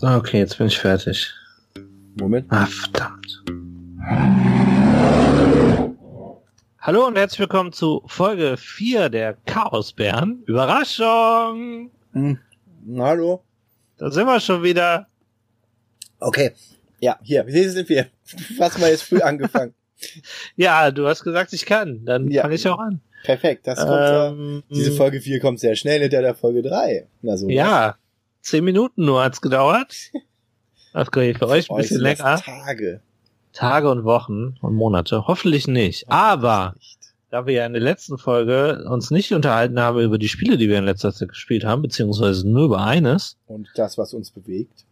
Okay, jetzt bin ich fertig. Moment. Ah, verdammt. Hallo und herzlich willkommen zu Folge 4 der Chaosbären. Überraschung! Hm. Hallo. Da sind wir schon wieder. Okay. Ja, hier, hier sind wir. Was mal jetzt früh angefangen. Ja, du hast gesagt, ich kann. Dann Ja. fange ich auch an. Perfekt. Das kommt ja, Ähm, diese Folge 4 kommt sehr schnell hinter der Folge 3. Na so. Ja, zehn Minuten nur hat's gedauert. Okay, für euch ein bisschen das länger. Tage. Tage und Wochen und Monate. Hoffentlich nicht. Aber da wir ja in der letzten Folge uns nicht unterhalten haben über die Spiele, die wir in letzter Zeit gespielt haben, beziehungsweise nur über eines, Und das, was uns bewegt.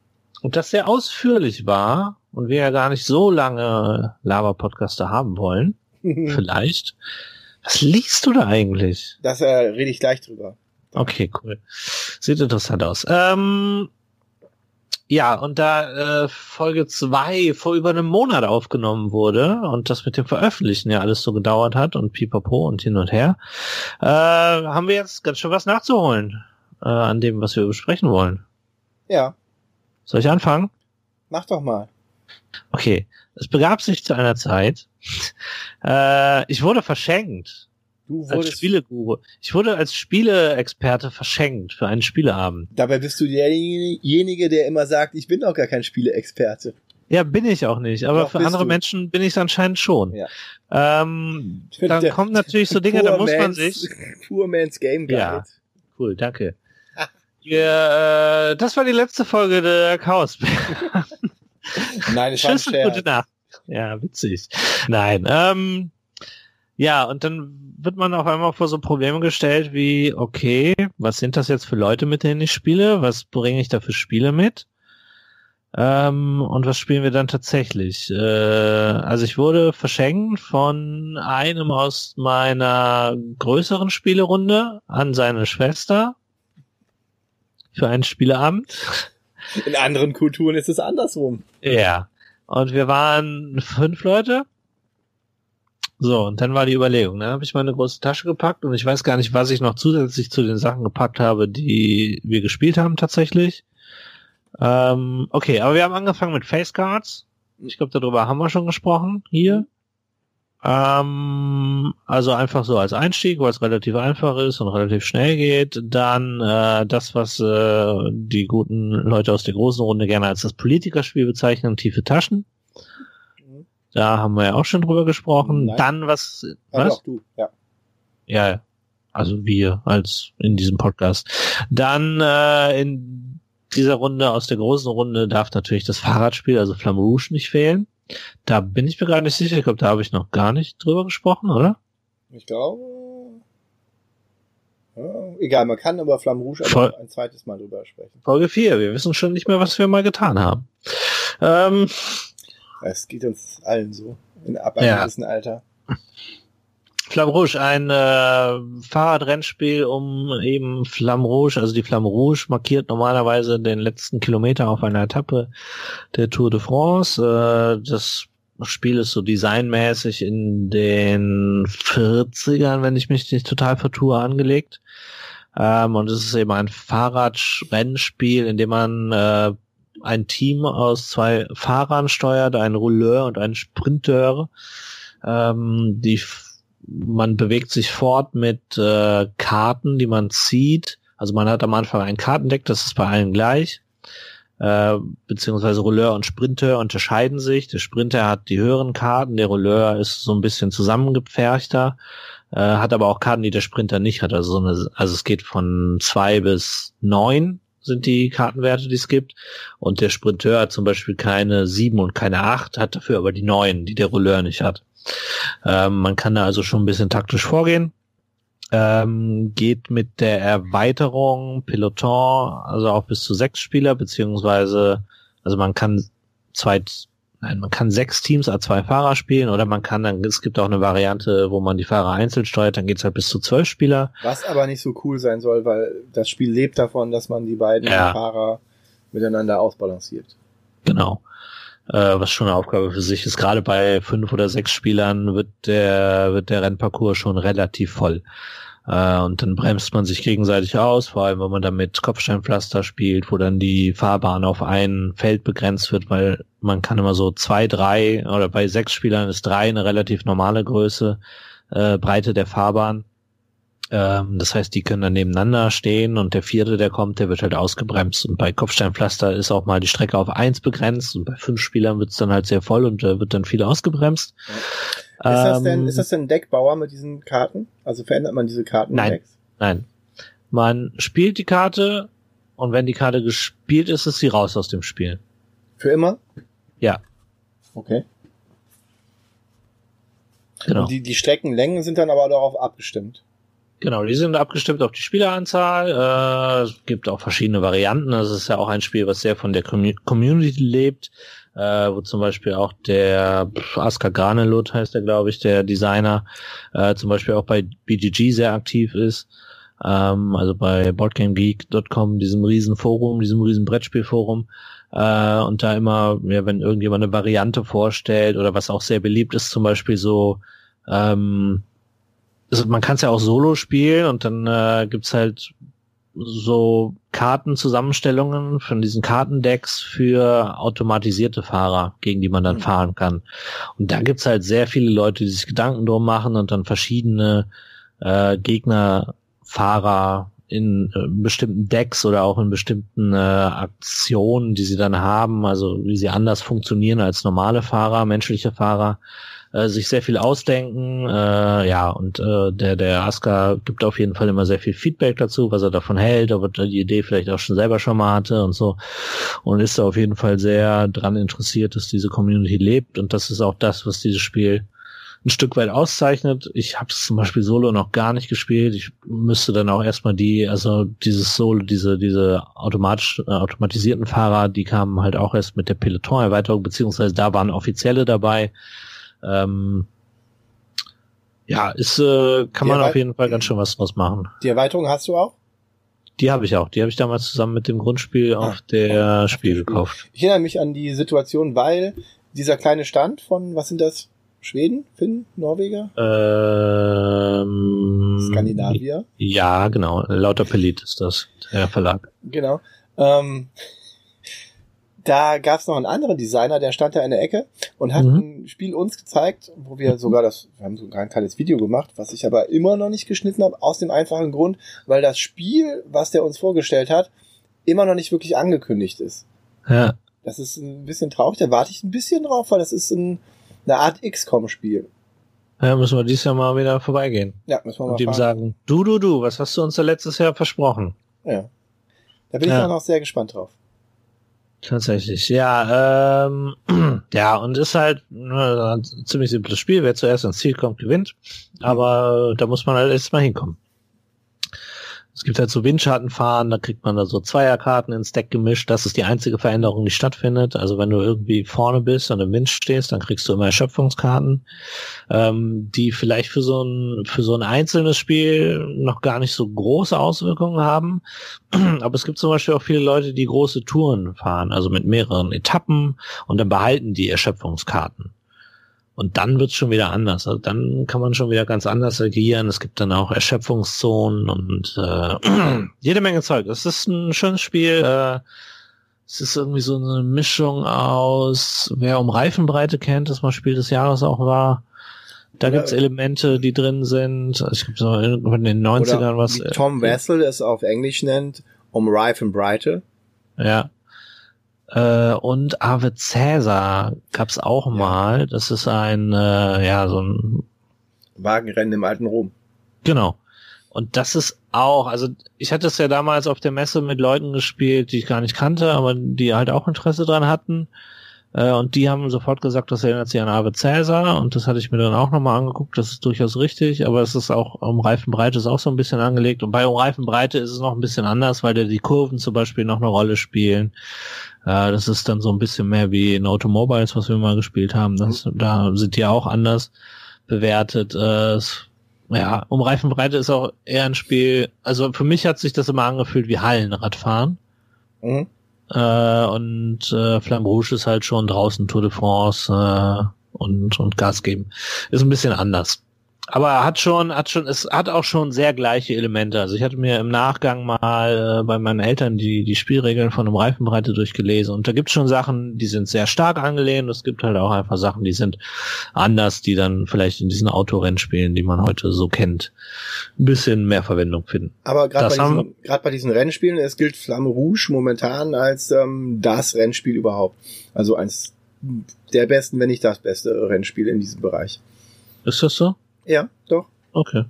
und das sehr ausführlich war und wir ja gar nicht so lange Lava-Podcaster haben wollen, vielleicht. Was liest du da eigentlich? Das äh, rede ich gleich drüber. Okay, cool. Sieht interessant aus. Ähm, ja, und da äh, Folge zwei vor über einem Monat aufgenommen wurde und das mit dem Veröffentlichen ja alles so gedauert hat und pipapo und hin und her, äh, haben wir jetzt ganz schön was nachzuholen äh, an dem, was wir besprechen wollen. Ja, Soll ich anfangen? mach doch mal. Okay, es begab sich zu einer Zeit, äh, ich wurde verschenkt Du als wurdest, Spieleguru. Ich wurde als Spieleexperte verschenkt für einen Spieleabend. dabei bist du derjenige, der immer sagt, ich bin doch gar kein Spieleexperte. Ja, bin ich auch nicht, aber Doch, für andere du. Menschen bin ich es anscheinend schon. Ja. Ähm, dann Der- kommen natürlich so Dinge, da muss man man's- sich. Poor Man's Game Guide. Ja. Cool, danke. Ja, äh, das war die letzte Folge der Chaos. Nein, es war ein Tschüss und gute. Nacht. Ja, witzig. Nein, ähm, ja, und dann wird man auf einmal vor so Probleme gestellt wie, okay, was sind das jetzt für Leute, mit denen ich spiele? Was bringe ich da für Spiele mit? Ähm, und was spielen wir dann tatsächlich? Äh, also ich wurde verschenkt von einem aus meiner größeren Spielerunde an seine Schwester für einen Spieleabend. In anderen Kulturen ist es andersrum. Ja. Und wir waren fünf Leute. So, und dann war die Überlegung. Dann habe ich meine große Tasche gepackt und ich weiß gar nicht, was ich noch zusätzlich zu den Sachen gepackt habe, die wir gespielt haben tatsächlich. Ähm, okay, aber wir haben angefangen mit Face Cards. Ich glaube, darüber haben wir schon gesprochen hier. Ähm, also einfach so als Einstieg, weil es relativ einfach ist und relativ schnell geht. Dann äh, das, was äh, die guten Leute aus der großen Runde gerne als das Politikerspiel bezeichnen, tiefe Taschen. Da haben wir ja auch schon drüber gesprochen. Nein. Dann was, Ah, was? du. Ja. Ja, also wir als in diesem Podcast. Dann äh, in dieser Runde aus der großen Runde darf natürlich das Fahrradspiel, also Flamme Rouge, nicht fehlen. Da bin ich mir gar nicht sicher. Ich glaube, da habe ich noch gar nicht drüber gesprochen, oder? Ich glaube. Ja, egal, man kann über Flamme Rouge aber ein zweites Mal drüber sprechen. Folge 4. Wir wissen schon nicht mehr, was wir mal getan haben. Ähm, Es geht uns allen so. In, ab einem Ja. gewissen Alter. Flamme Rouge, ein äh, Fahrradrennspiel um eben Flamme Rouge, also die Flamme Rouge markiert normalerweise den letzten Kilometer auf einer Etappe der Tour de France. Äh, das Spiel ist so designmäßig in den 40ern, wenn ich mich nicht total vertue, angelegt. Ähm, und es ist eben ein Fahrradrennspiel, in dem man äh, ein Team aus zwei Fahrern steuert, einen Rouleur und einen Sprinteur. Ähm, die man bewegt sich fort mit äh, Karten, die man zieht. Also man hat am Anfang ein Kartendeck, das ist bei allen gleich. Äh, beziehungsweise Rouleur und Sprinteur unterscheiden sich. Der Sprinter hat die höheren Karten, der Rouleur ist so ein bisschen zusammengepferchter, äh, hat aber auch Karten, die der Sprinter nicht hat. Also, so eine, also es geht von zwei bis neun sind die Kartenwerte, die es gibt. Und der Sprinteur hat zum Beispiel keine sieben und keine acht, hat dafür aber die neun, die der Rouleur nicht hat. Ähm, man kann da also schon ein bisschen taktisch vorgehen. Ähm, geht mit der Erweiterung Peloton, also auch bis zu sechs Spieler, beziehungsweise, also man kann zwei, nein, man kann sechs Teams als zwei Fahrer spielen oder man kann dann, es gibt auch eine Variante, wo man die Fahrer einzeln steuert, dann geht's halt bis zu zwölf Spieler. Was aber nicht so cool sein soll, weil das Spiel lebt davon, dass man die beiden Ja. Fahrer miteinander ausbalanciert. Genau. Äh, was schon eine Aufgabe für sich ist. Gerade bei fünf oder sechs Spielern wird der, wird der Rennparcours schon relativ voll. Äh, und dann bremst man sich gegenseitig aus, vor allem wenn man dann mit Kopfsteinpflaster spielt, wo dann die Fahrbahn auf ein Feld begrenzt wird, weil man kann immer so zwei, drei oder bei sechs Spielern ist drei eine relativ normale Größe, äh, Breite der Fahrbahn. Ähm, das heißt, die können dann nebeneinander stehen und der vierte, der kommt, der wird halt ausgebremst. Und bei Kopfsteinpflaster ist auch mal die Strecke auf eins begrenzt und bei fünf Spielern wird es dann halt sehr voll und da wird dann viel ausgebremst. Ja. Ist das denn, ähm, ist das denn ein Deckbauer mit diesen Karten? Also verändert man diese Karten? Nein, nein. Man spielt die Karte und wenn die Karte gespielt ist, ist sie raus aus dem Spiel. Für immer? Ja. Okay. Genau. Und die, die Streckenlängen sind dann aber darauf abgestimmt. Genau, die sind abgestimmt auf die Spieleranzahl. Äh, es gibt auch verschiedene Varianten. Das ist ja auch ein Spiel, was sehr von der Community lebt, äh, wo zum Beispiel auch der Aska Granelot heißt der, glaube ich, der Designer, äh, zum Beispiel auch bei BGG sehr aktiv ist. Ähm, also bei BoardGameGeek.com, diesem riesen Forum, diesem riesen Brettspielforum. Äh, und da immer, ja, wenn irgendjemand eine Variante vorstellt oder was auch sehr beliebt ist, zum Beispiel so ähm, also man kann es ja auch solo spielen und dann äh, gibt's halt so Kartenzusammenstellungen von diesen Kartendecks für automatisierte Fahrer, gegen die man dann mhm. fahren kann. Und da gibt's halt sehr viele Leute, die sich Gedanken drum machen und dann verschiedene äh, Gegnerfahrer in äh, bestimmten Decks oder auch in bestimmten äh, Aktionen, die sie dann haben, also wie sie anders funktionieren als normale Fahrer, menschliche Fahrer, äh, sich sehr viel ausdenken. Äh, ja, und äh, der, der Aska gibt auf jeden Fall immer sehr viel Feedback dazu, was er davon hält, ob er die Idee vielleicht auch schon selber schon mal hatte und so. Und ist da auf jeden Fall sehr dran interessiert, dass diese Community lebt. Und das ist auch das, was dieses Spiel ein Stück weit auszeichnet. Ich habe es zum Beispiel Solo noch gar nicht gespielt. Ich müsste dann auch erstmal die, also dieses Solo, diese, diese automatisch, äh, automatisierten Fahrer, die kamen halt auch erst mit der Peloton-Erweiterung, beziehungsweise da waren Offizielle dabei. Ähm, ja, ist, äh, kann man auf jeden Fall ganz schön was draus machen. Die Erweiterung hast du auch? Die habe ich auch. Die habe ich damals zusammen mit dem Grundspiel ah, auf der Spiel gekauft. Ich erinnere mich an die Situation, weil dieser kleine Stand von, was sind das? Schweden, Finn, Norweger? Ähm, Skandinavier? Ja, genau. Lauter Pelit ist das, der Verlag. Genau. Ähm, da gab es noch einen anderen Designer, der stand da in der Ecke und hat mhm. ein Spiel uns gezeigt, wo wir sogar das, wir haben sogar ein kleines Video gemacht, was ich aber immer noch nicht geschnitten habe, aus dem einfachen Grund, weil das Spiel, was der uns vorgestellt hat, immer noch nicht wirklich angekündigt ist. Ja. Das ist ein bisschen traurig, da warte ich ein bisschen drauf, weil das ist ein, eine Art XCOM-Spiel. Ja, müssen wir dieses Jahr mal wieder vorbeigehen. Ja, müssen wir mal Und ihm sagen, du, du, du, was hast du uns da letztes Jahr versprochen? Ja. Da bin ich ja. auch noch sehr gespannt drauf. Tatsächlich, ja. Ähm, ja, und ist halt ne, ein ziemlich simples Spiel. Wer zuerst ans Ziel kommt, gewinnt. Aber da muss man halt erstmal hinkommen. Es gibt halt so Windschattenfahren, da kriegt man da so Zweierkarten ins Deck gemischt. Das ist die einzige Veränderung, die stattfindet. Also wenn du irgendwie vorne bist und im Wind stehst, dann kriegst du immer Erschöpfungskarten, ähm, die vielleicht für so ein für so ein einzelnes Spiel noch gar nicht so große Auswirkungen haben. Aber es gibt zum Beispiel auch viele Leute, die große Touren fahren, also mit mehreren Etappen und dann behalten die Erschöpfungskarten. Und dann wird's schon wieder anders. Also dann kann man schon wieder ganz anders agieren. Es gibt dann auch Erschöpfungszonen und äh, jede Menge Zeug. Es ist ein schönes Spiel. Äh, es ist irgendwie so eine Mischung aus, wer um Reifenbreite kennt, das mal Spiel des Jahres auch war. Da ja, gibt's Elemente, die drin sind. Ich glaube, so in den 90ern was. Wie Tom Wessel es auf Englisch nennt, um Reifenbreite. Ja. Äh, und Ave Cäsar gab's auch mal. Das ist ein, äh, ja, so ein Wagenrennen im alten Rom. Genau. Und das ist auch, also ich hatte es ja damals auf der Messe mit Leuten gespielt, die ich gar nicht kannte, aber die halt auch Interesse dran hatten. Äh, und die haben sofort gesagt, das erinnert sich an Ave Cäsar und das hatte ich mir dann auch nochmal angeguckt, das ist durchaus richtig, aber es ist auch, um Reifenbreite ist auch so ein bisschen angelegt und bei um Reifenbreite ist es noch ein bisschen anders, weil da die Kurven zum Beispiel noch eine Rolle spielen. Äh, das ist dann so ein bisschen mehr wie in Automobiles, was wir mal gespielt haben. Das, da sind die auch anders bewertet. Äh, ja, um Reifenbreite ist auch eher ein Spiel. Also für mich hat sich das immer angefühlt wie Hallenradfahren. Mhm. Äh, und äh, Flamme Rouge ist halt schon draußen Tour de France äh, und, und Gas geben. Ist ein bisschen anders. Aber er hat schon, hat schon, es hat auch schon sehr gleiche Elemente. Also ich hatte mir im Nachgang mal äh, bei meinen Eltern die, die Spielregeln von einem Reifenbreite durchgelesen und da gibt es schon Sachen, die sind sehr stark angelehnt. Es gibt halt auch einfach Sachen, die sind anders, die dann vielleicht in diesen Autorennspielen, die man heute so kennt, ein bisschen mehr Verwendung finden. Aber gerade bei, diesen, bei diesen Rennspielen, es gilt Flamme Rouge momentan als ähm, das Rennspiel überhaupt. Also eins der besten, wenn nicht das beste Rennspiel in diesem Bereich. Ist das so? Ja, doch. Okay.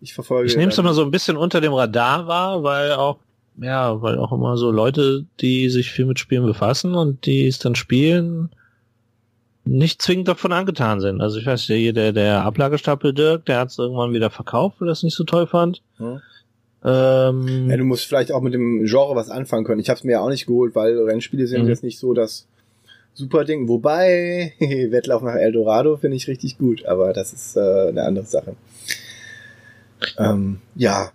Ich verfolge. Ich nehme es immer so ein bisschen unter dem Radar wahr, weil auch, ja, weil auch immer so Leute, die sich viel mit Spielen befassen und die es dann spielen, nicht zwingend davon angetan sind. Also ich weiß, der, der, der Ablagestapel Dirk, der hat es irgendwann wieder verkauft, weil er es nicht so toll fand. Hm. Ähm, ja, du musst vielleicht auch mit dem Genre was anfangen können. Ich habe es mir ja auch nicht geholt, weil Rennspiele sind mhm. jetzt nicht so das super Ding. Wobei, Wettlauf nach Eldorado finde ich richtig gut, aber das ist äh, eine andere Sache. Ähm, ja,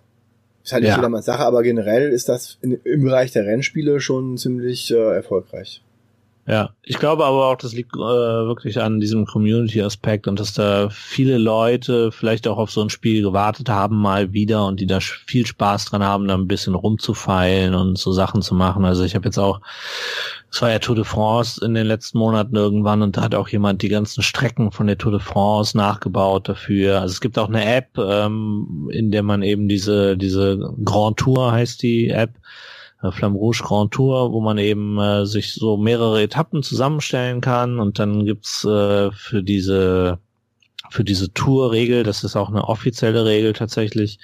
ist halt nicht ja. jedermanns Sache, aber generell ist das in, im Bereich der Rennspiele schon ziemlich äh, erfolgreich. Ja, ich glaube aber auch, das liegt äh, wirklich an diesem Community-Aspekt und dass da viele Leute vielleicht auch auf so ein Spiel gewartet haben mal wieder und die da viel Spaß dran haben, da ein bisschen rumzufeilen und so Sachen zu machen. Also ich habe jetzt auch, es war ja Tour de France in den letzten Monaten irgendwann und da hat auch jemand die ganzen Strecken von der Tour de France nachgebaut dafür. Also es gibt auch eine App, ähm, in der man eben diese, diese Grand Tour heißt die App, äh, Flamme Rouge Grand Tour, wo man eben äh, sich so mehrere Etappen zusammenstellen kann. Und dann gibt's äh, für diese für diese Tour-Regel, das ist auch eine offizielle Regel tatsächlich,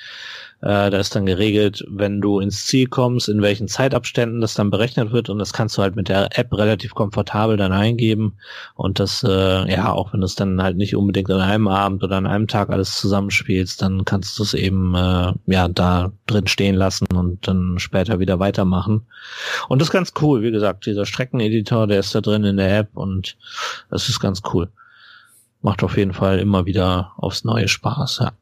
äh, da ist dann geregelt, wenn du ins Ziel kommst, in welchen Zeitabständen das dann berechnet wird und das kannst du halt mit der App relativ komfortabel dann eingeben und das, äh, ja, auch wenn du es dann halt nicht unbedingt an einem Abend oder an einem Tag alles zusammenspielst, dann kannst du es eben, äh, ja, da drin stehen lassen und dann später wieder weitermachen. Und das ist ganz cool, wie gesagt, dieser Streckeneditor, der ist da drin in der App und das ist ganz cool. Macht auf jeden Fall immer wieder aufs neue Spaß, ja.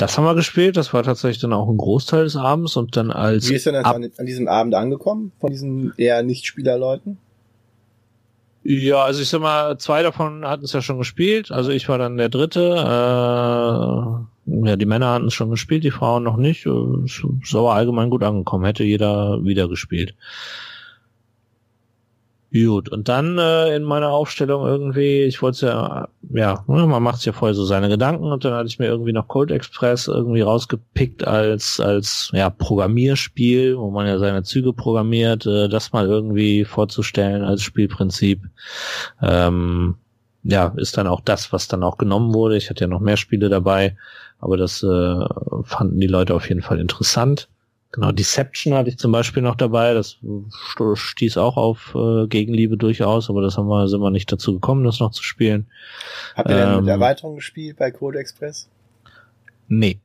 Das haben wir gespielt, das war tatsächlich dann auch ein Großteil des Abends und dann als. Wie ist denn das an, an diesem Abend angekommen von diesen eher Nicht-Spielerleuten? Ja, also ich sag mal, zwei davon hatten es ja schon gespielt. Also ich war dann der dritte. Äh, ja, die Männer hatten es schon gespielt, die Frauen noch nicht. Es ist aber allgemein gut angekommen. Hätte jeder wieder gespielt. Gut, und dann äh, in meiner Aufstellung irgendwie, ich wollte ja, ja, ne, man macht ja vorher so seine Gedanken und dann hatte ich mir irgendwie noch Cold Express irgendwie rausgepickt als als ja Programmierspiel, wo man ja seine Züge programmiert, äh, das mal irgendwie vorzustellen als Spielprinzip. Ähm, ja, ist dann auch das, was dann auch genommen wurde. Ich hatte ja noch mehr Spiele dabei, aber das äh, fanden die Leute auf jeden Fall interessant. Genau, Deception hatte ich zum Beispiel noch dabei. Das stieß auch auf äh, Gegenliebe durchaus, aber das haben wir, sind wir nicht dazu gekommen, das noch zu spielen. Habt ihr ähm, denn mit ähm, Erweiterung gespielt bei Code Express? Nee.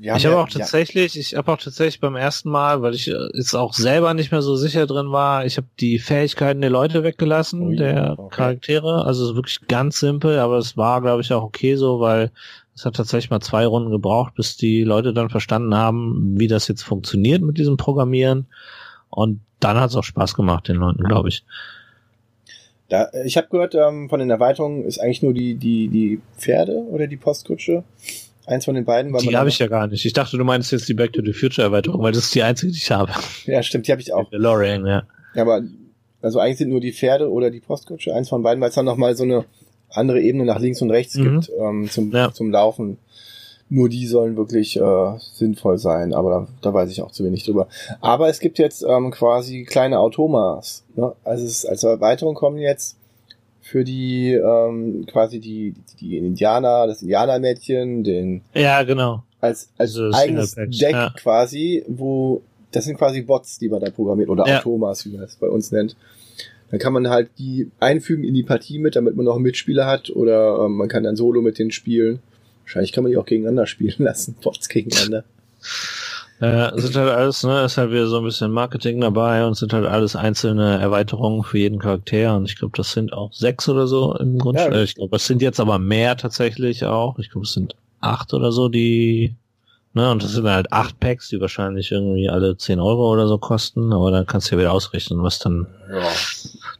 Ich habe ja, auch tatsächlich, ja. ich habe auch tatsächlich beim ersten Mal, weil ich äh, jetzt auch selber nicht mehr so sicher drin war, ich habe die Fähigkeiten der Leute weggelassen, Ui, der okay. Charaktere. Also wirklich ganz simpel, aber es war, glaube ich, auch okay so, weil es hat tatsächlich mal zwei Runden gebraucht, bis die Leute dann verstanden haben, wie das jetzt funktioniert mit diesem Programmieren. Und dann hat es auch Spaß gemacht, den Leuten, glaube ich. Da, ich habe gehört, ähm, von den Erweiterungen ist eigentlich nur die, die, die Pferde oder die Postkutsche. Eins von den beiden. Weil die habe ich ja gar nicht. Ich dachte, du meinst jetzt die Back to the Future Erweiterung, weil das ist die einzige, die ich habe. Ja, stimmt, die habe ich auch. DeLorean, ja. Ja, aber also eigentlich sind nur die Pferde oder die Postkutsche, eins von beiden, weil es dann nochmal so eine andere Ebene nach links und rechts mhm. gibt ähm, zum, ja. zum Laufen. Nur die sollen wirklich äh, sinnvoll sein, aber da, da weiß ich auch zu wenig drüber. Aber es gibt jetzt ähm, quasi kleine Automas. Ne? Also es, als Erweiterung kommen jetzt für die ähm, quasi die, die Indianer, das Indianermädchen, den ja genau als als also eigenes Deck ja. quasi, wo das sind quasi Bots, die man da programmiert oder ja. Automas, wie man das bei uns nennt. Dann kann man halt die einfügen in die Partie mit, damit man noch einen Mitspieler hat oder ähm, man kann dann solo mit denen spielen. Wahrscheinlich kann man die auch gegeneinander spielen lassen, Bots gegeneinander. Ja, sind halt alles, ne, ist halt wieder so ein bisschen Marketing dabei und sind halt alles einzelne Erweiterungen für jeden Charakter und ich glaube, das sind auch sechs oder so im Grunde. Ja. Ich glaube, es sind jetzt aber mehr tatsächlich auch. Ich glaube, es sind acht oder so, die Ne, und das sind halt acht Packs, die wahrscheinlich irgendwie alle zehn Euro oder so kosten, aber dann kannst du ja wieder ausrechnen, was dann ja.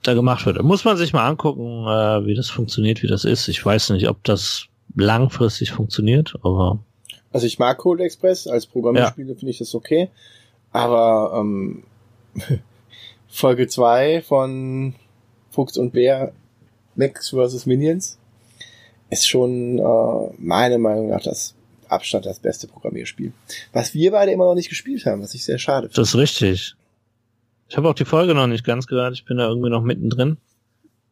Da gemacht wird. Muss man sich mal angucken, äh, wie das funktioniert, wie das ist. Ich weiß nicht, ob das langfristig funktioniert, aber. Also ich mag Cold Express, als Programmierspiele ja. finde ich das okay. Aber ähm, Folge 2 von Fuchs und Bär, Max vs. Minions, ist schon äh, meiner Meinung nach das Abstand das beste Programmierspiel. Was wir beide immer noch nicht gespielt haben, was ich sehr schade finde. Das ist richtig. Ich habe auch die Folge noch nicht ganz gehört, ich bin da irgendwie noch mittendrin.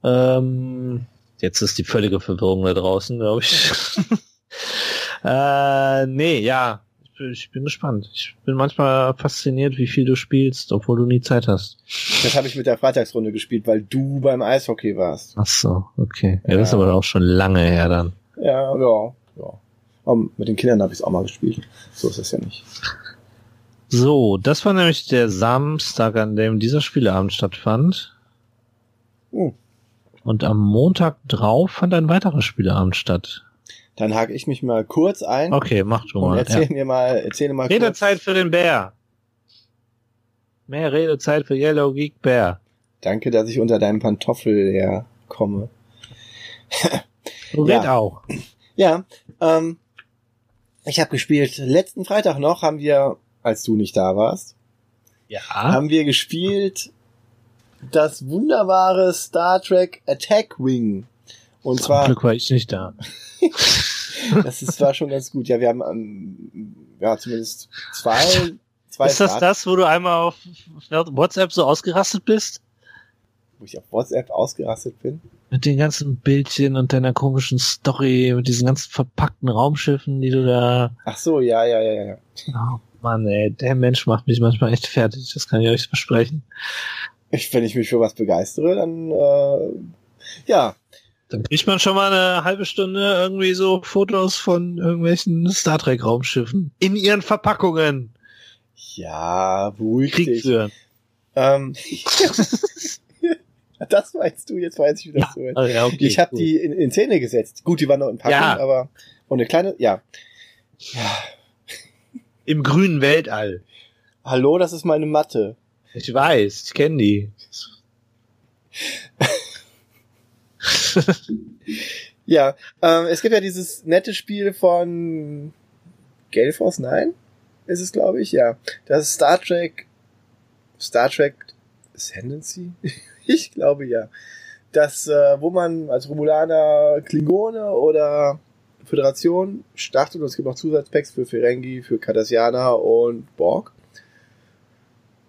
Ähm, jetzt ist die völlige Verwirrung da draußen, glaube ich. äh, nee, ja, ich bin, ich bin gespannt. Ich bin manchmal fasziniert, wie viel du spielst, obwohl du nie Zeit hast. Das habe ich mit der Freitagsrunde gespielt, weil du beim Eishockey warst. Ach so, okay. Ja, ja. das ist aber auch schon lange her dann. Ja, ja, ja. Aber mit den Kindern habe ich es auch mal gespielt. So ist es ja nicht. So, das war nämlich der Samstag, an dem dieser Spieleabend stattfand. Uh. Und am Montag drauf fand ein weiterer Spieleabend statt. Dann hake ich mich mal kurz ein. Okay, mach du mal. Und erzähl ja. mir mal, erzähl mal Redezeit kurz. für den Bär. Mehr Redezeit für Yellow Geek Bär. Danke, dass ich unter deinem Pantoffel herkomme. du ja. auch. Ja, ähm, ich habe gespielt. Letzten Freitag noch haben wir, als du nicht da warst, ja. haben wir gespielt das wunderbare Star Trek Attack Wing. Und Zum zwar. Glück war ich nicht da. das ist, war schon ganz gut. Ja, wir haben ähm, ja zumindest zwei. zwei ist das Start das, wo du einmal auf WhatsApp so ausgerastet bist? Wo ich auf WhatsApp ausgerastet bin? Mit den ganzen Bildchen und deiner komischen Story, mit diesen ganzen verpackten Raumschiffen, die du da. Ach so, ja, ja, ja, ja. Oh Mann, ey, der Mensch macht mich manchmal echt fertig, das kann ich euch versprechen. Ich, wenn ich mich für was begeistere, dann äh, ja. Dann kriegt man schon mal eine halbe Stunde irgendwie so Fotos von irgendwelchen Star Trek Raumschiffen in ihren Verpackungen. Ja, Krieg dich. Ähm, das meinst du, jetzt weiß ich, wie das so ja, okay, Ich habe cool. die in, in Szene gesetzt. Gut, die waren noch in Packung, ja. aber und eine kleine, ja. ja. Im grünen Weltall. Hallo, das ist meine Matte. Ich weiß, ich kenne die. ja, ähm, es gibt ja dieses nette Spiel von Gale Force 9, ist es, glaube ich, ja. Das ist Star Trek, Star Trek Ascendancy? ich glaube ja. Das, äh, wo man als Romulaner Klingone oder Föderation startet und es gibt auch Zusatzpacks für Ferengi, für Cardassianer und Borg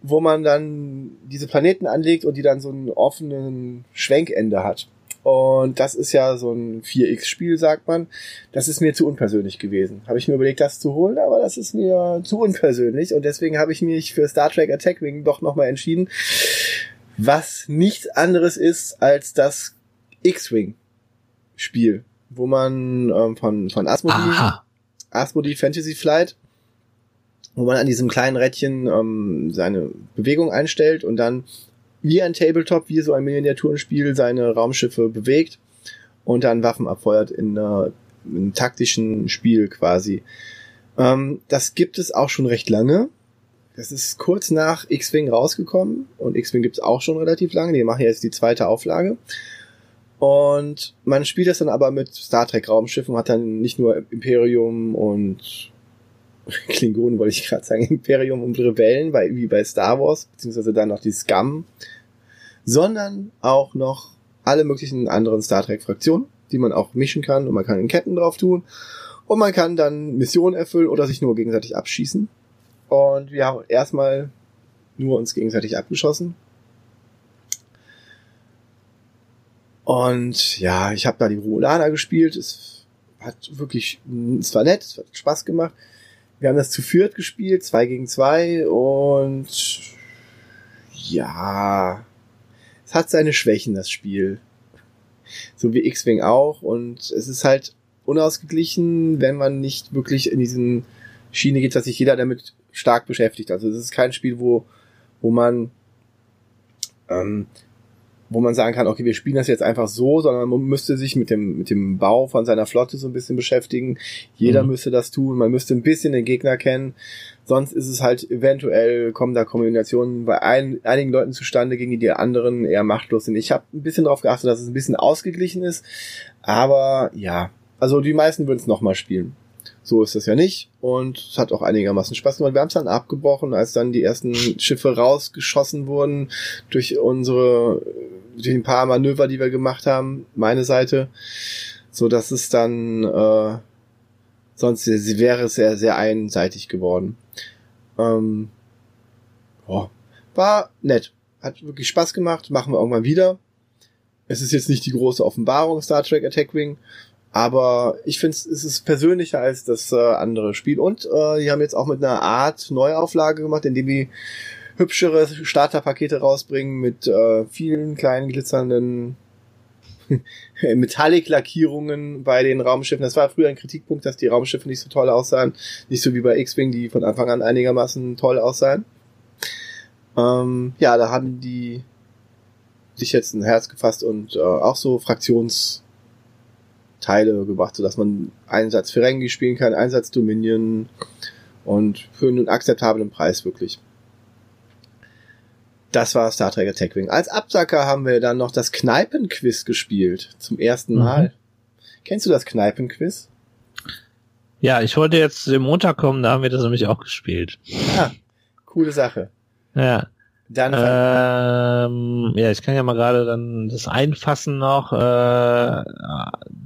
wo man dann diese Planeten anlegt und die dann so einen offenen Schwenkende hat. Und das ist ja so ein 4X-Spiel, sagt man. Das ist mir zu unpersönlich gewesen. Habe ich mir überlegt, das zu holen, aber das ist mir zu unpersönlich. Und deswegen habe ich mich für Star Trek Attack Wing doch nochmal entschieden, was nichts anderes ist als das X-Wing-Spiel, wo man ähm, von, von Asmodee, Asmodee Fantasy Flight wo man an diesem kleinen Rädchen ähm, seine Bewegung einstellt und dann wie ein Tabletop, wie so ein Miniaturenspiel, seine Raumschiffe bewegt und dann Waffen abfeuert in, äh, in einem taktischen Spiel quasi. Ähm, das gibt es auch schon recht lange. Das ist kurz nach X-Wing rausgekommen und X-Wing gibt es auch schon relativ lange. Die machen jetzt die zweite Auflage. Und man spielt das dann aber mit Star Trek Raumschiffen, hat dann nicht nur Imperium und Klingonen wollte ich gerade sagen, Imperium und Rebellen, bei, wie bei Star Wars, beziehungsweise dann noch die Scum, sondern auch noch alle möglichen anderen Star Trek Fraktionen, die man auch mischen kann und man kann in Ketten drauf tun und man kann dann Missionen erfüllen oder sich nur gegenseitig abschießen. Und wir haben erstmal nur uns gegenseitig abgeschossen. Und ja, ich habe da die Romulaner gespielt. Es hat wirklich, es war nett, es hat Spaß gemacht. Wir haben das zu viert gespielt, zwei gegen zwei und ja, es hat seine Schwächen, das Spiel. So wie X-Wing auch und es ist halt unausgeglichen, wenn man nicht wirklich in diesen Schiene geht, dass sich jeder damit stark beschäftigt. Also es ist kein Spiel, wo, wo man ähm, wo man sagen kann, okay, wir spielen das jetzt einfach so, sondern man müsste sich mit dem, mit dem Bau von seiner Flotte so ein bisschen beschäftigen. Jeder mhm. müsste das tun, man müsste ein bisschen den Gegner kennen. Sonst ist es halt eventuell, kommen da Kombinationen bei ein, einigen Leuten zustande, gegen die die anderen eher machtlos sind. Ich habe ein bisschen darauf geachtet, dass es ein bisschen ausgeglichen ist. Aber ja, Also die meisten würden es nochmal spielen. So ist das ja nicht und es hat auch einigermaßen Spaß gemacht. Wir haben es dann abgebrochen, als dann die ersten Schiffe rausgeschossen wurden durch unsere, durch ein paar Manöver, die wir gemacht haben, meine Seite, so dass es dann äh, sonst sie wäre es sehr sehr einseitig geworden. Ähm, oh, war nett, hat wirklich Spaß gemacht, machen wir irgendwann wieder. Es ist jetzt nicht die große Offenbarung Star Trek Attack Wing, aber ich finde es ist persönlicher als das äh, andere Spiel. Und äh, die haben jetzt auch mit einer Art Neuauflage gemacht, indem die hübschere Starterpakete rausbringen mit äh, vielen kleinen glitzernden Metallic-Lackierungen bei den Raumschiffen. Das war früher ein Kritikpunkt, dass die Raumschiffe nicht so toll aussahen. Nicht so wie bei X-Wing, die von Anfang an einigermaßen toll aussahen. Ähm, ja, da haben die sich jetzt ein Herz gefasst und äh, auch so Fraktionsteile gebracht, so dass man Einsatz Ferengi spielen kann, Einsatz Dominion und für einen akzeptablen Preis wirklich. Das war Star Trek Attack Wing. Als Absacker haben wir dann noch das Kneipenquiz gespielt. Zum ersten mhm. Mal. Kennst du das Kneipenquiz? Ja, ich wollte jetzt den Montag kommen, da haben wir das nämlich auch gespielt. Ja, coole Sache. Ja. Ähm, ja, ich kann ja mal gerade dann das einfassen noch. Äh,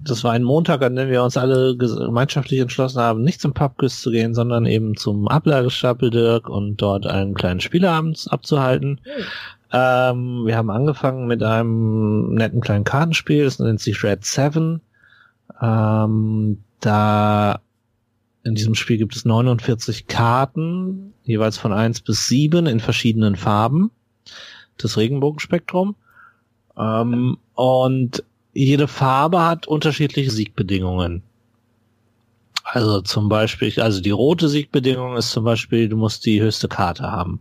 das war ein Montag, an dem wir uns alle gemeinschaftlich entschlossen haben, nicht zum Pubquiz zu gehen, sondern eben zum Ablagestapel Dirk und dort einen kleinen Spieleabend abzuhalten. Mhm. Ähm, wir haben angefangen mit einem netten kleinen Kartenspiel, das nennt sich Red Seven. Ähm, da in diesem Spiel gibt es 49 Karten, jeweils von 1 bis 7 in verschiedenen Farben. Das Regenbogenspektrum. Ähm, und jede Farbe hat unterschiedliche Siegbedingungen. Also zum Beispiel, also die rote Siegbedingung ist zum Beispiel, du musst die höchste Karte haben.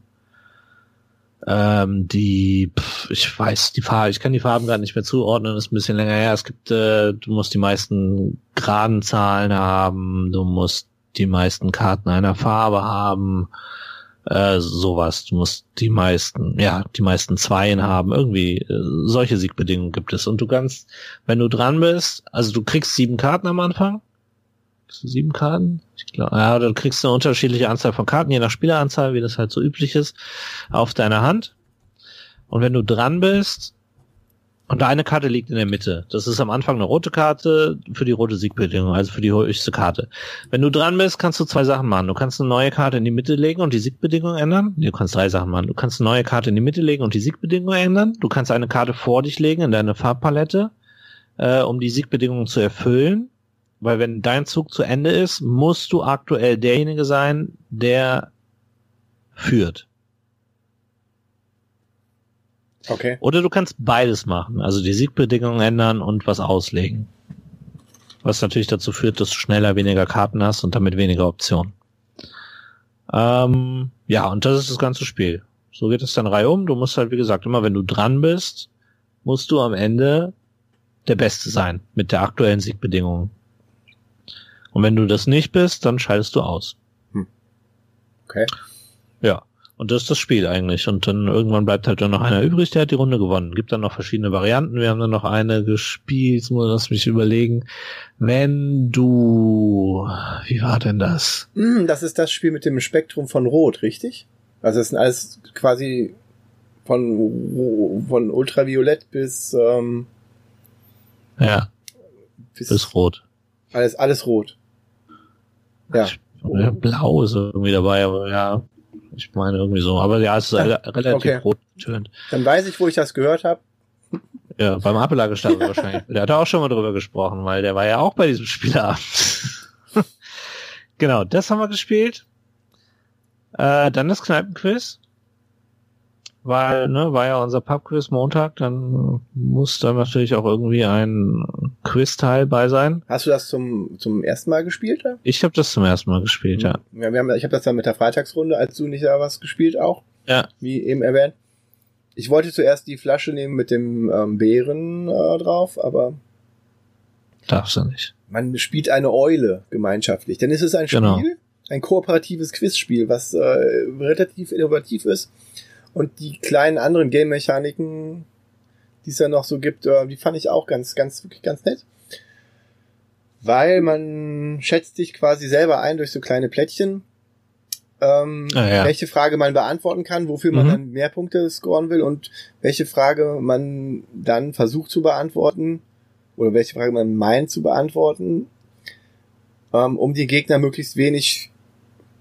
Ähm, die, pff, ich weiß die Farbe, ich kann die Farben gar nicht mehr zuordnen, ist ein bisschen länger her. Es gibt, äh, du musst die meisten geraden Zahlen haben, du musst die meisten Karten einer Farbe haben, äh, sowas. Du musst die meisten, ja, die meisten Zweien haben. Irgendwie äh, solche Siegbedingungen gibt es. Und du kannst, wenn du dran bist, also du kriegst sieben Karten am Anfang. Kriegst du sieben Karten? Ich glaube, ja, du kriegst eine unterschiedliche Anzahl von Karten, je nach Spieleranzahl, wie das halt so üblich ist, auf deiner Hand. Und wenn du dran bist, und eine Karte liegt in der Mitte. Das ist am Anfang eine rote Karte für die rote Siegbedingung, also für die höchste Karte. Wenn du dran bist, kannst du zwei Sachen machen. Du kannst eine neue Karte in die Mitte legen und die Siegbedingung ändern. Du kannst drei Sachen machen. Du kannst eine neue Karte in die Mitte legen und die Siegbedingung ändern. Du kannst eine Karte vor dich legen in deine Farbpalette, äh, um die Siegbedingungen zu erfüllen. Weil wenn dein Zug zu Ende ist, musst du aktuell derjenige sein, der führt. Okay. Oder du kannst beides machen, also die Siegbedingungen ändern und was auslegen. Was natürlich dazu führt, dass du schneller weniger Karten hast und damit weniger Optionen. Ähm, ja, und das ist das ganze Spiel. So geht es dann reihum. Du musst halt, wie gesagt, immer wenn du dran bist, musst du am Ende der Beste sein mit der aktuellen Siegbedingungen. Und wenn du das nicht bist, dann scheidest du aus. Hm. Okay. Und das ist das Spiel eigentlich. Und dann irgendwann bleibt halt dann noch einer übrig, der hat die Runde gewonnen. Gibt dann noch verschiedene Varianten. Wir haben dann noch eine gespielt, muss lass mich überlegen. Wenn du, wie war denn das? Hm, das ist das Spiel mit dem Spektrum von Rot, richtig? Also es sind alles quasi von, von Ultraviolett bis, ähm, ja, bis, bis Rot. Alles, alles Rot. Ja. Blau ist irgendwie dabei, aber ja. Ich meine irgendwie so. Aber ja, es ist relativ okay. rot getönt. Dann weiß ich, wo ich das gehört habe. Ja, beim Ablagestapel wahrscheinlich. Der hat auch schon mal drüber gesprochen, weil der war ja auch bei diesem Spielabend. genau, das haben wir gespielt. Äh, dann das Kneipenquiz weil, ne, war ja unser Pubquiz Montag, dann muss da natürlich auch irgendwie ein Quiz-Teil bei sein. Hast du das zum, zum ersten Mal gespielt? Ja? Ich habe das zum ersten Mal gespielt, ja. ja wir haben, ich habe das dann mit der Freitagsrunde, als du nicht da was gespielt auch. Ja. Wie eben erwähnt. Ich wollte zuerst die Flasche nehmen mit dem ähm, Bären äh, drauf, aber darfst du nicht. Man spielt eine Eule gemeinschaftlich. Denn es ist ein genau. Spiel, genau. ein kooperatives Quizspiel, was äh, relativ innovativ ist und die kleinen anderen Game-Mechaniken, die es ja noch so gibt, äh, die fand ich auch ganz, ganz, wirklich ganz nett. weil man schätzt sich quasi selber ein durch so kleine Plättchen, ähm, Ah, ja. welche Frage man beantworten kann, wofür man Mhm. dann mehr Punkte scoren will und welche Frage man dann versucht zu beantworten oder welche Frage man meint zu beantworten, ähm, um die Gegner möglichst wenig,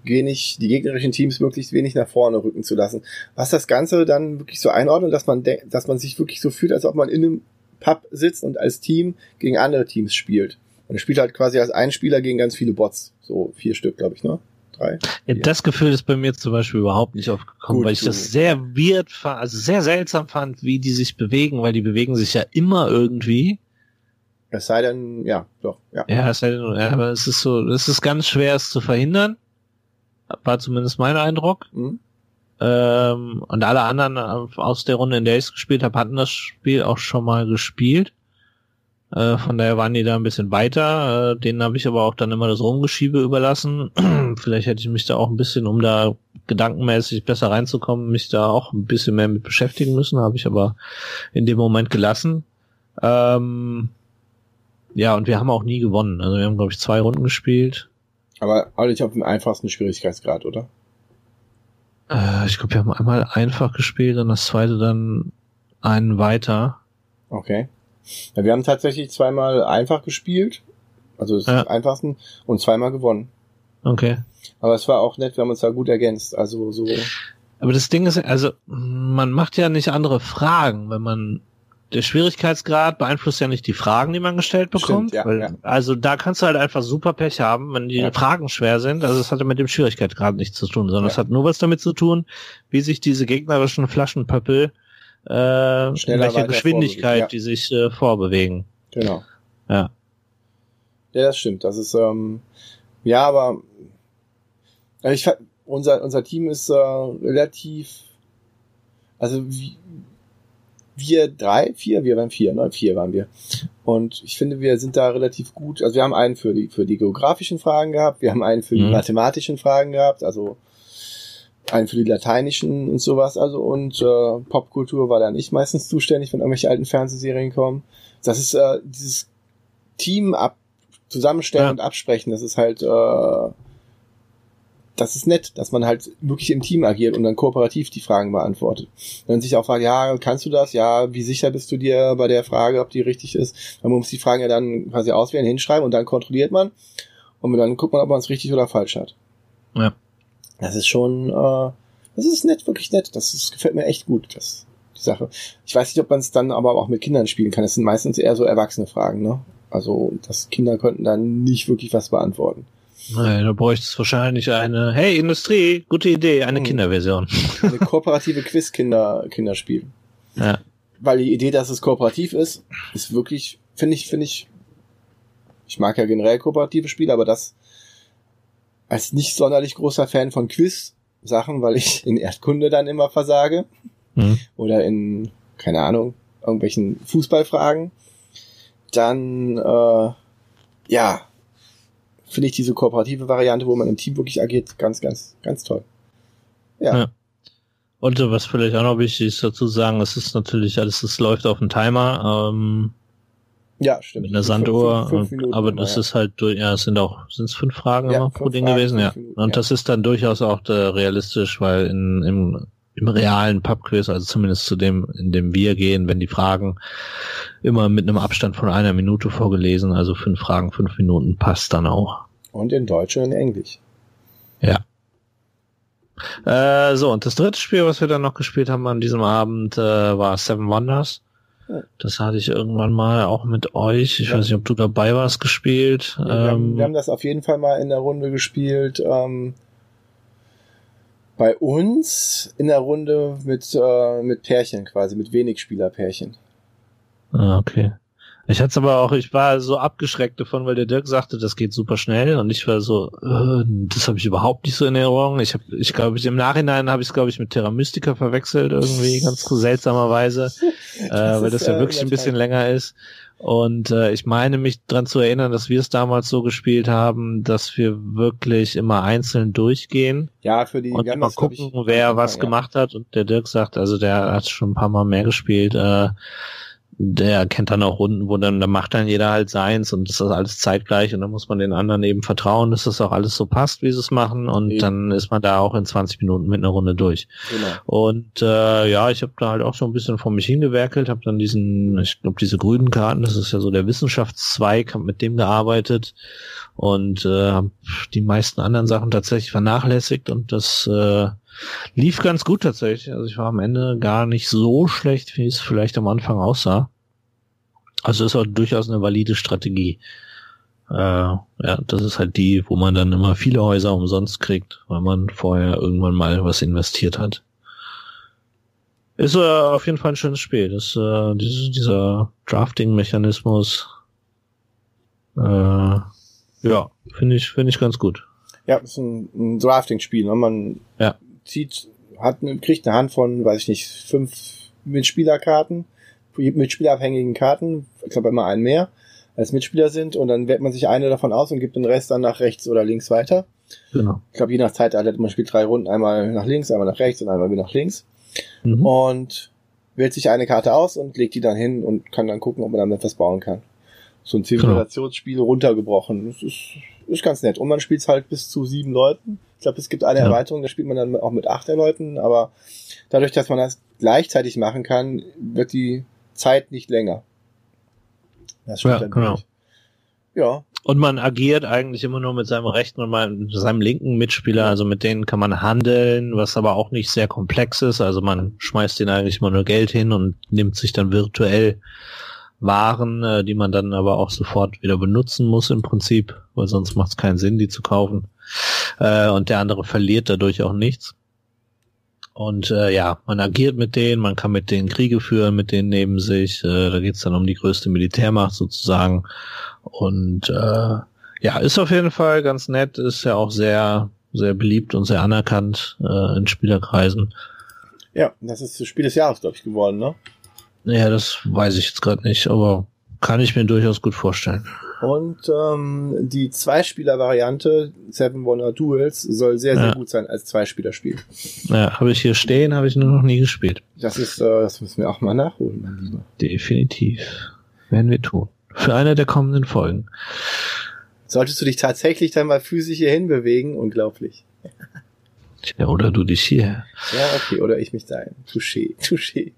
wenig, die gegnerischen Teams möglichst wenig nach vorne rücken zu lassen. Was das Ganze dann wirklich so einordnet, dass man denkt, dass man sich wirklich so fühlt, als ob man in einem Pub sitzt und als Team gegen andere Teams spielt. Man spielt halt quasi als ein Spieler gegen ganz viele Bots. So vier Stück, glaube ich, ne? Drei. Ja, das Gefühl ist bei mir zum Beispiel überhaupt nicht aufgekommen, Gut, weil ich das sehr weird fand, also sehr seltsam fand, wie die sich bewegen, weil die bewegen sich ja immer irgendwie. Es sei denn, ja, doch, ja. Ja, es ist halt, ja, aber es ist so, es ist ganz schwer, es zu verhindern. War zumindest mein Eindruck. Hm? Ähm, und alle anderen äh, aus der Runde, in der ich es gespielt habe, hatten das Spiel auch schon mal gespielt. Äh, von daher waren die da ein bisschen weiter. Äh, denen habe ich aber auch dann immer das Rumgeschiebe überlassen. Vielleicht hätte ich mich da auch ein bisschen, um da gedankenmäßig besser reinzukommen, mich da auch ein bisschen mehr mit beschäftigen müssen. Habe ich aber in dem Moment gelassen. Ähm, ja, und wir haben auch nie gewonnen. Also wir haben, glaube ich, zwei Runden gespielt. Aber auch nicht auf dem einfachsten Schwierigkeitsgrad, oder? Äh, ich glaube, wir haben einmal einfach gespielt und das zweite dann einen weiter. Okay. Ja, wir haben tatsächlich zweimal einfach gespielt. Also das Ja. einfachsten und zweimal gewonnen. Okay. Aber es war auch nett, wir haben uns da gut ergänzt. Also so. Aber das Ding ist, also man macht ja nicht andere Fragen, wenn man der Schwierigkeitsgrad beeinflusst ja nicht die Fragen, die man gestellt bekommt. Stimmt, ja, weil, ja. Also da kannst du halt einfach super Pech haben, wenn die Ja. Fragen schwer sind. Also es hat ja mit dem Schwierigkeitsgrad nichts zu tun, sondern es hat nur was damit zu tun, wie sich diese gegnerischen Flaschenpöppel äh, in Schneller welcher weiter Geschwindigkeit die sich äh, vorbewegen. Genau. Ja. Ja, das stimmt. Das ist, ähm, ja, aber also ich, unser, unser Team ist äh, relativ, also wie, wir drei, vier, wir waren vier, ne? Vier waren wir. Und ich finde, wir sind da relativ gut. Also wir haben einen für die, für die geografischen Fragen gehabt, wir haben einen für die Mhm. mathematischen Fragen gehabt, also einen für die lateinischen und sowas, also und äh, Popkultur war dann ich meistens zuständig, wenn irgendwelche alten Fernsehserien kommen. Das ist äh, dieses Team ab zusammenstellen Ja. und absprechen, das ist halt äh, das ist nett, dass man halt wirklich im Team agiert und dann kooperativ die Fragen beantwortet. Wenn sich auch fragt, ja, kannst du das? Ja, wie sicher bist du dir bei der Frage, ob die richtig ist? Man muss die Fragen ja dann quasi auswählen, hinschreiben und dann kontrolliert man und dann guckt man, ob man es richtig oder falsch hat. Ja. Das ist schon, äh, das ist nett, wirklich nett. Das, ist, gefällt mir echt gut, das, die Sache. Ich weiß nicht, ob man es dann aber auch mit Kindern spielen kann. Das sind meistens eher so erwachsene Fragen, ne? Also, das Kinder könnten dann nicht wirklich was beantworten. Naja, da bräuchte es wahrscheinlich eine, hey Industrie, gute Idee, eine Hm. Kinderversion. Eine kooperative Quiz-Kinder-Kinderspiel. Ja. Weil die Idee, dass es kooperativ ist, ist wirklich, finde ich, finde ich, ich mag ja generell kooperative Spiele, aber das als nicht sonderlich großer Fan von Quiz-Sachen, weil ich in Erdkunde dann immer versage Hm. oder in, keine Ahnung, irgendwelchen Fußballfragen, dann, äh, ja, finde ich diese kooperative Variante, wo man im Team wirklich agiert, ganz, ganz, ganz toll. Ja. Ja. Und äh, was vielleicht auch noch wichtig ist dazu sagen, es ist natürlich alles, es läuft auf einen Timer, ähm, Ja, stimmt. mit einer Sanduhr, fünf- fünf und, Minuten aber das ja. ist halt durch, ja, es sind auch, sind es fünf Fragen Ja, pro Ding Fragen, gewesen, ja. Minuten, Und das ist dann durchaus auch äh, realistisch, weil in, im, im realen Pubquiz, also zumindest zu dem, in dem wir gehen, wenn die Fragen immer mit einem Abstand von einer Minute vorgelesen, also fünf Fragen, fünf Minuten passt dann auch. Und in Deutsch und in Englisch. Äh, so, und das dritte Spiel, was wir dann noch gespielt haben an diesem Abend, äh, war Seven Wonders. Ja. Das hatte ich irgendwann mal auch mit euch. Ich Ja. weiß nicht, ob du dabei warst, gespielt. wir, haben, ähm, wir haben das auf jeden Fall mal in der Runde gespielt. Ähm, bei uns in der Runde mit, äh, mit Pärchen quasi, mit wenig Spielerpärchen. ah, okay. Ich hatte es aber auch, ich war so abgeschreckt davon, weil der Dirk sagte, das geht super schnell und ich war so, äh, das habe ich überhaupt nicht so in Erinnerung. Ich habe, ich glaube, ich im Nachhinein habe ich es, glaube ich, mit Terra Mystica verwechselt irgendwie, ganz seltsamerweise, äh, weil das ja äh, wirklich ein bisschen länger ist. Und äh, ich meine mich dran zu erinnern, dass wir es damals so gespielt haben, dass wir wirklich immer einzeln durchgehen Ja, für die, und haben immer gucken, ich, wer was ja. gemacht hat. Und der Dirk sagt, also der hat schon ein paar Mal mehr gespielt. Äh, der kennt dann auch Runden, wo dann, da macht dann jeder halt seins und das ist alles zeitgleich und dann muss man den anderen eben vertrauen, dass das auch alles so passt, wie sie es machen und eben. dann ist man da auch in 20 Minuten mit einer Runde durch. Genau. Und äh, ja, ich habe da halt auch so ein bisschen vor mich hingewerkelt, habe dann diesen, ich glaube diese grünen Karten, das ist ja so der Wissenschaftszweig, habe mit dem gearbeitet und äh, habe die meisten anderen Sachen tatsächlich vernachlässigt und das äh, Lief ganz gut tatsächlich. Also ich war am Ende gar nicht so schlecht, wie es vielleicht am Anfang aussah. Also ist auch durchaus eine valide Strategie. Äh, ja, das ist halt die, wo man dann immer viele Häuser umsonst kriegt, weil man vorher irgendwann mal was investiert hat. Ist äh, auf jeden Fall ein schönes Spiel. Das, äh, dieses, dieser Drafting-Mechanismus, äh, ja, finde ich, finde ich ganz gut. Ja, ist ein, ein Drafting-Spiel. Ne? Man ja zieht, hat, kriegt eine Hand von, weiß ich nicht, fünf Mitspielerkarten, mitspielerabhängigen Karten, ich glaube immer einen mehr, als Mitspieler sind und dann wählt man sich eine davon aus und gibt den Rest dann nach rechts oder links weiter. Genau. Ich glaube, je nach Zeit, man spielt drei Runden, einmal nach links, einmal nach rechts und einmal wieder nach links. Mhm. Und wählt sich eine Karte aus und legt die dann hin und kann dann gucken, ob man damit etwas bauen kann. So ein Zivilisationsspiel genau. runtergebrochen. Das ist, ist ganz nett. Und man spielt halt bis zu sieben Leuten. Ich glaube, es gibt eine ja. Erweiterung, da spielt man dann auch mit acht Leuten, aber dadurch, dass man das gleichzeitig machen kann, wird die Zeit nicht länger. Das ja, genau. Ja. Und man agiert eigentlich immer nur mit seinem rechten und seinem linken Mitspieler, also mit denen kann man handeln, was aber auch nicht sehr komplex ist. Also man schmeißt denen eigentlich immer nur Geld hin und nimmt sich dann virtuell waren, äh, die man dann aber auch sofort wieder benutzen muss im Prinzip, weil sonst macht es keinen Sinn, die zu kaufen. Äh, und der andere verliert dadurch auch nichts. Und äh, ja, man agiert mit denen, man kann mit denen Kriege führen, mit denen neben sich. Äh, da geht's dann um die größte Militärmacht sozusagen. Und äh, ja, ist auf jeden Fall ganz nett, ist ja auch sehr, sehr beliebt und sehr anerkannt äh, in Spielerkreisen. Ja, das ist das Spiel des Jahres, glaube ich, geworden, ne? Ja, das weiß ich jetzt gerade nicht, aber kann ich mir durchaus gut vorstellen. Und ähm, die Zweispieler-Variante Seven Wonder Duels soll sehr, sehr ja. gut sein als Zweispielerspiel. Ja, habe ich hier stehen, habe ich nur noch nie gespielt. Das ist, äh, das müssen wir auch mal nachholen, mein Lieber. Definitiv. Werden wir tun. Für eine der kommenden Folgen. Solltest du dich tatsächlich dann mal physisch hier hinbewegen, unglaublich. Ja, oder du dich hier. Ja, okay, oder ich mich dahin. Touché, touché.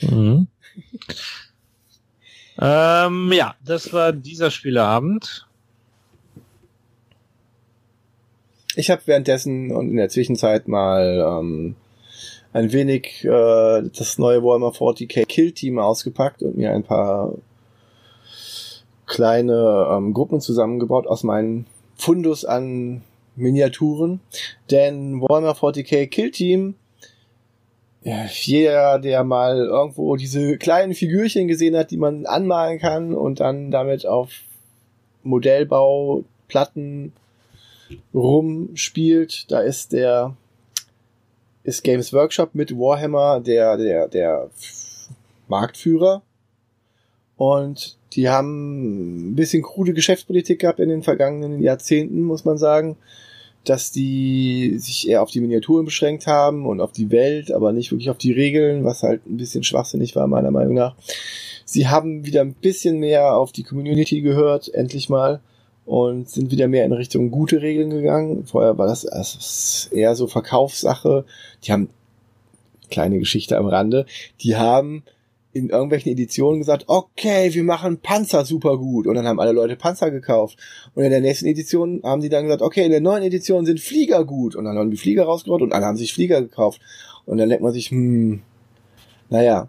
Mhm. Ähm, ja, das war dieser Spieleabend. Ich habe währenddessen und in der Zwischenzeit mal ähm, ein wenig äh, das neue Warhammer 40k Kill Team ausgepackt und mir ein paar kleine ähm, Gruppen zusammengebaut aus meinen Fundus an Miniaturen. Denn Warhammer 40k Kill Team ja, jeder, der mal irgendwo diese kleinen Figürchen gesehen hat, die man anmalen kann und dann damit auf Modellbauplatten rumspielt, da ist der ist Games Workshop mit Warhammer der der der Marktführer. Und die haben ein bisschen krude Geschäftspolitik gehabt in den vergangenen Jahrzehnten, muss man sagen dass die sich eher auf die Miniaturen beschränkt haben und auf die Welt, aber nicht wirklich auf die Regeln, was halt ein bisschen schwachsinnig war, meiner Meinung nach. Sie haben wieder ein bisschen mehr auf die Community gehört, endlich mal, und sind wieder mehr in Richtung gute Regeln gegangen. Vorher war das, das eher so Verkaufssache. Die haben, kleine Geschichte am Rande, die haben in irgendwelchen Editionen gesagt, okay, wir machen Panzer super gut. Und dann haben alle Leute Panzer gekauft. Und in der nächsten Edition haben die dann gesagt, okay, in der neuen Edition sind Flieger gut. Und dann haben die Flieger rausgebracht und alle haben sich Flieger gekauft. Und dann denkt man sich, hm, naja.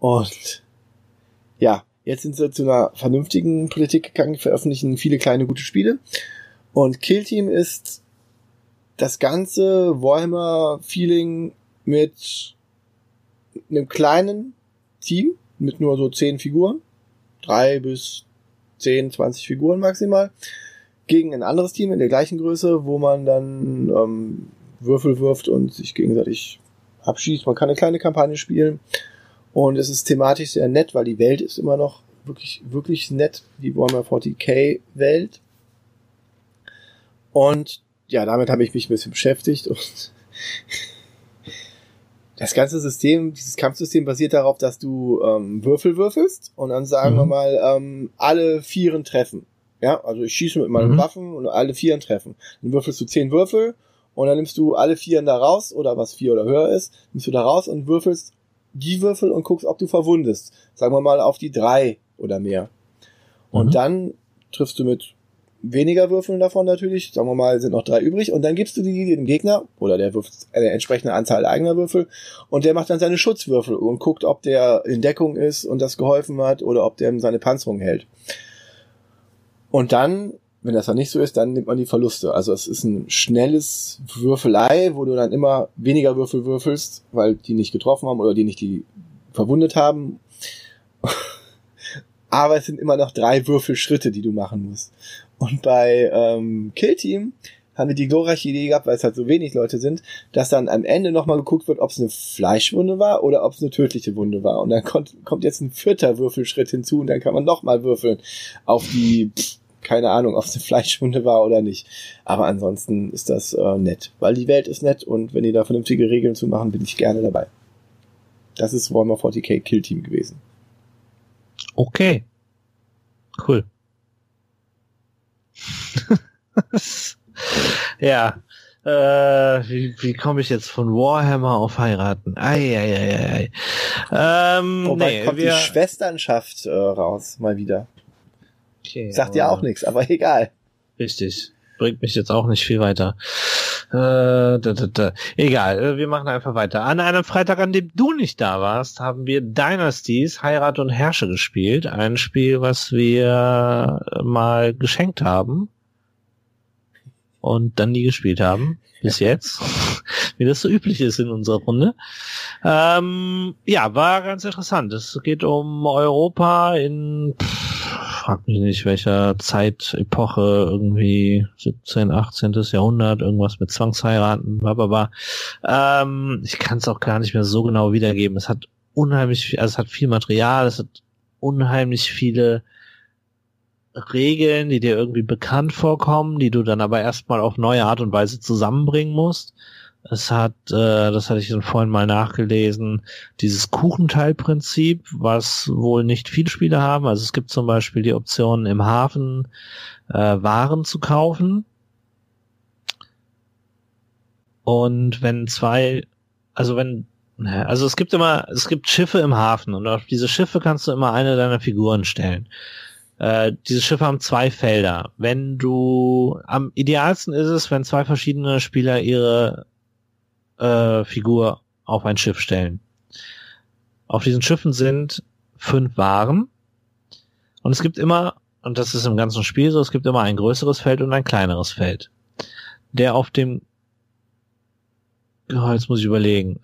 Und ja, jetzt sind sie zu einer vernünftigen Politik gegangen, veröffentlichen viele kleine gute Spiele. Und Kill Team ist das ganze Warhammer-Feeling mit einem kleinen Team mit nur so zehn Figuren, drei bis zehn, zwanzig Figuren maximal, gegen ein anderes Team in der gleichen Größe, wo man dann ähm, Würfel wirft und sich gegenseitig abschießt. Man kann eine kleine Kampagne spielen. Und es ist thematisch sehr nett, weil die Welt ist immer noch wirklich, wirklich nett, die Warhammer 40k Welt. Und ja, damit habe ich mich ein bisschen beschäftigt. Und das ganze System, dieses Kampfsystem basiert darauf, dass du ähm, Würfel würfelst und dann sagen mhm. wir mal ähm, alle Vieren treffen. Ja, also ich schieße mit meinen mhm. Waffen und alle Vieren treffen. Dann würfelst du zehn Würfel und dann nimmst du alle Vieren da raus oder was vier oder höher ist, nimmst du da raus und würfelst die Würfel und guckst, ob du verwundest. Sagen wir mal auf die drei oder mehr. Und mhm. dann triffst du mit weniger Würfeln davon natürlich, sagen wir mal, sind noch drei übrig und dann gibst du die dem Gegner oder der wirft eine entsprechende Anzahl eigener Würfel und der macht dann seine Schutzwürfel und guckt, ob der in Deckung ist und das geholfen hat oder ob der seine Panzerung hält. Und dann, wenn das dann nicht so ist, dann nimmt man die Verluste. Also es ist ein schnelles Würfelei, wo du dann immer weniger Würfel würfelst, weil die nicht getroffen haben oder die nicht die verwundet haben. Aber es sind immer noch drei Würfelschritte, die du machen musst. Und bei ähm, Kill Team haben wir die glorreiche Idee gehabt, weil es halt so wenig Leute sind, dass dann am Ende nochmal geguckt wird, ob es eine Fleischwunde war oder ob es eine tödliche Wunde war. Und dann kommt, kommt jetzt ein vierter Würfelschritt hinzu und dann kann man nochmal würfeln auf die, keine Ahnung, ob es eine Fleischwunde war oder nicht. Aber ansonsten ist das äh, nett, weil die Welt ist nett und wenn die da vernünftige Regeln zu machen, bin ich gerne dabei. Das ist Warhammer 40k Kill Team gewesen. Okay. Cool. ja. Äh, wie, wie komme ich jetzt von Warhammer auf heiraten? Ei, ei, ei, ei. Ähm, oh, nee, kommt wir... die Schwesternschaft äh, raus, mal wieder. Okay, Sagt ja auch nichts, aber egal. Richtig. Bringt mich jetzt auch nicht viel weiter. Äh, da, da, da. Egal, äh, wir machen einfach weiter. An einem Freitag, an dem du nicht da warst, haben wir Dynasties Heirat und Herrsche gespielt. Ein Spiel, was wir mal geschenkt haben und dann nie gespielt haben, bis jetzt, wie das so üblich ist in unserer Runde. Ähm, ja, war ganz interessant. Es geht um Europa in, pff, frag mich nicht, welcher Zeitepoche, irgendwie 17., 18. Jahrhundert, irgendwas mit Zwangsheiraten, bla Ähm, ich kann es auch gar nicht mehr so genau wiedergeben. Es hat unheimlich, also es hat viel Material, es hat unheimlich viele Regeln, die dir irgendwie bekannt vorkommen, die du dann aber erstmal auf neue Art und Weise zusammenbringen musst. Es hat, äh, das hatte ich dann vorhin mal nachgelesen, dieses Kuchenteilprinzip, was wohl nicht viele Spiele haben. Also es gibt zum Beispiel die Option im Hafen äh, Waren zu kaufen. Und wenn zwei, also wenn, also es gibt immer, es gibt Schiffe im Hafen und auf diese Schiffe kannst du immer eine deiner Figuren stellen. Äh, diese Schiffe haben zwei Felder. Wenn du, am idealsten ist es, wenn zwei verschiedene Spieler ihre äh, Figur auf ein Schiff stellen. Auf diesen Schiffen sind fünf Waren. Und es gibt immer, und das ist im ganzen Spiel so, es gibt immer ein größeres Feld und ein kleineres Feld. Der auf dem, oh, jetzt muss ich überlegen.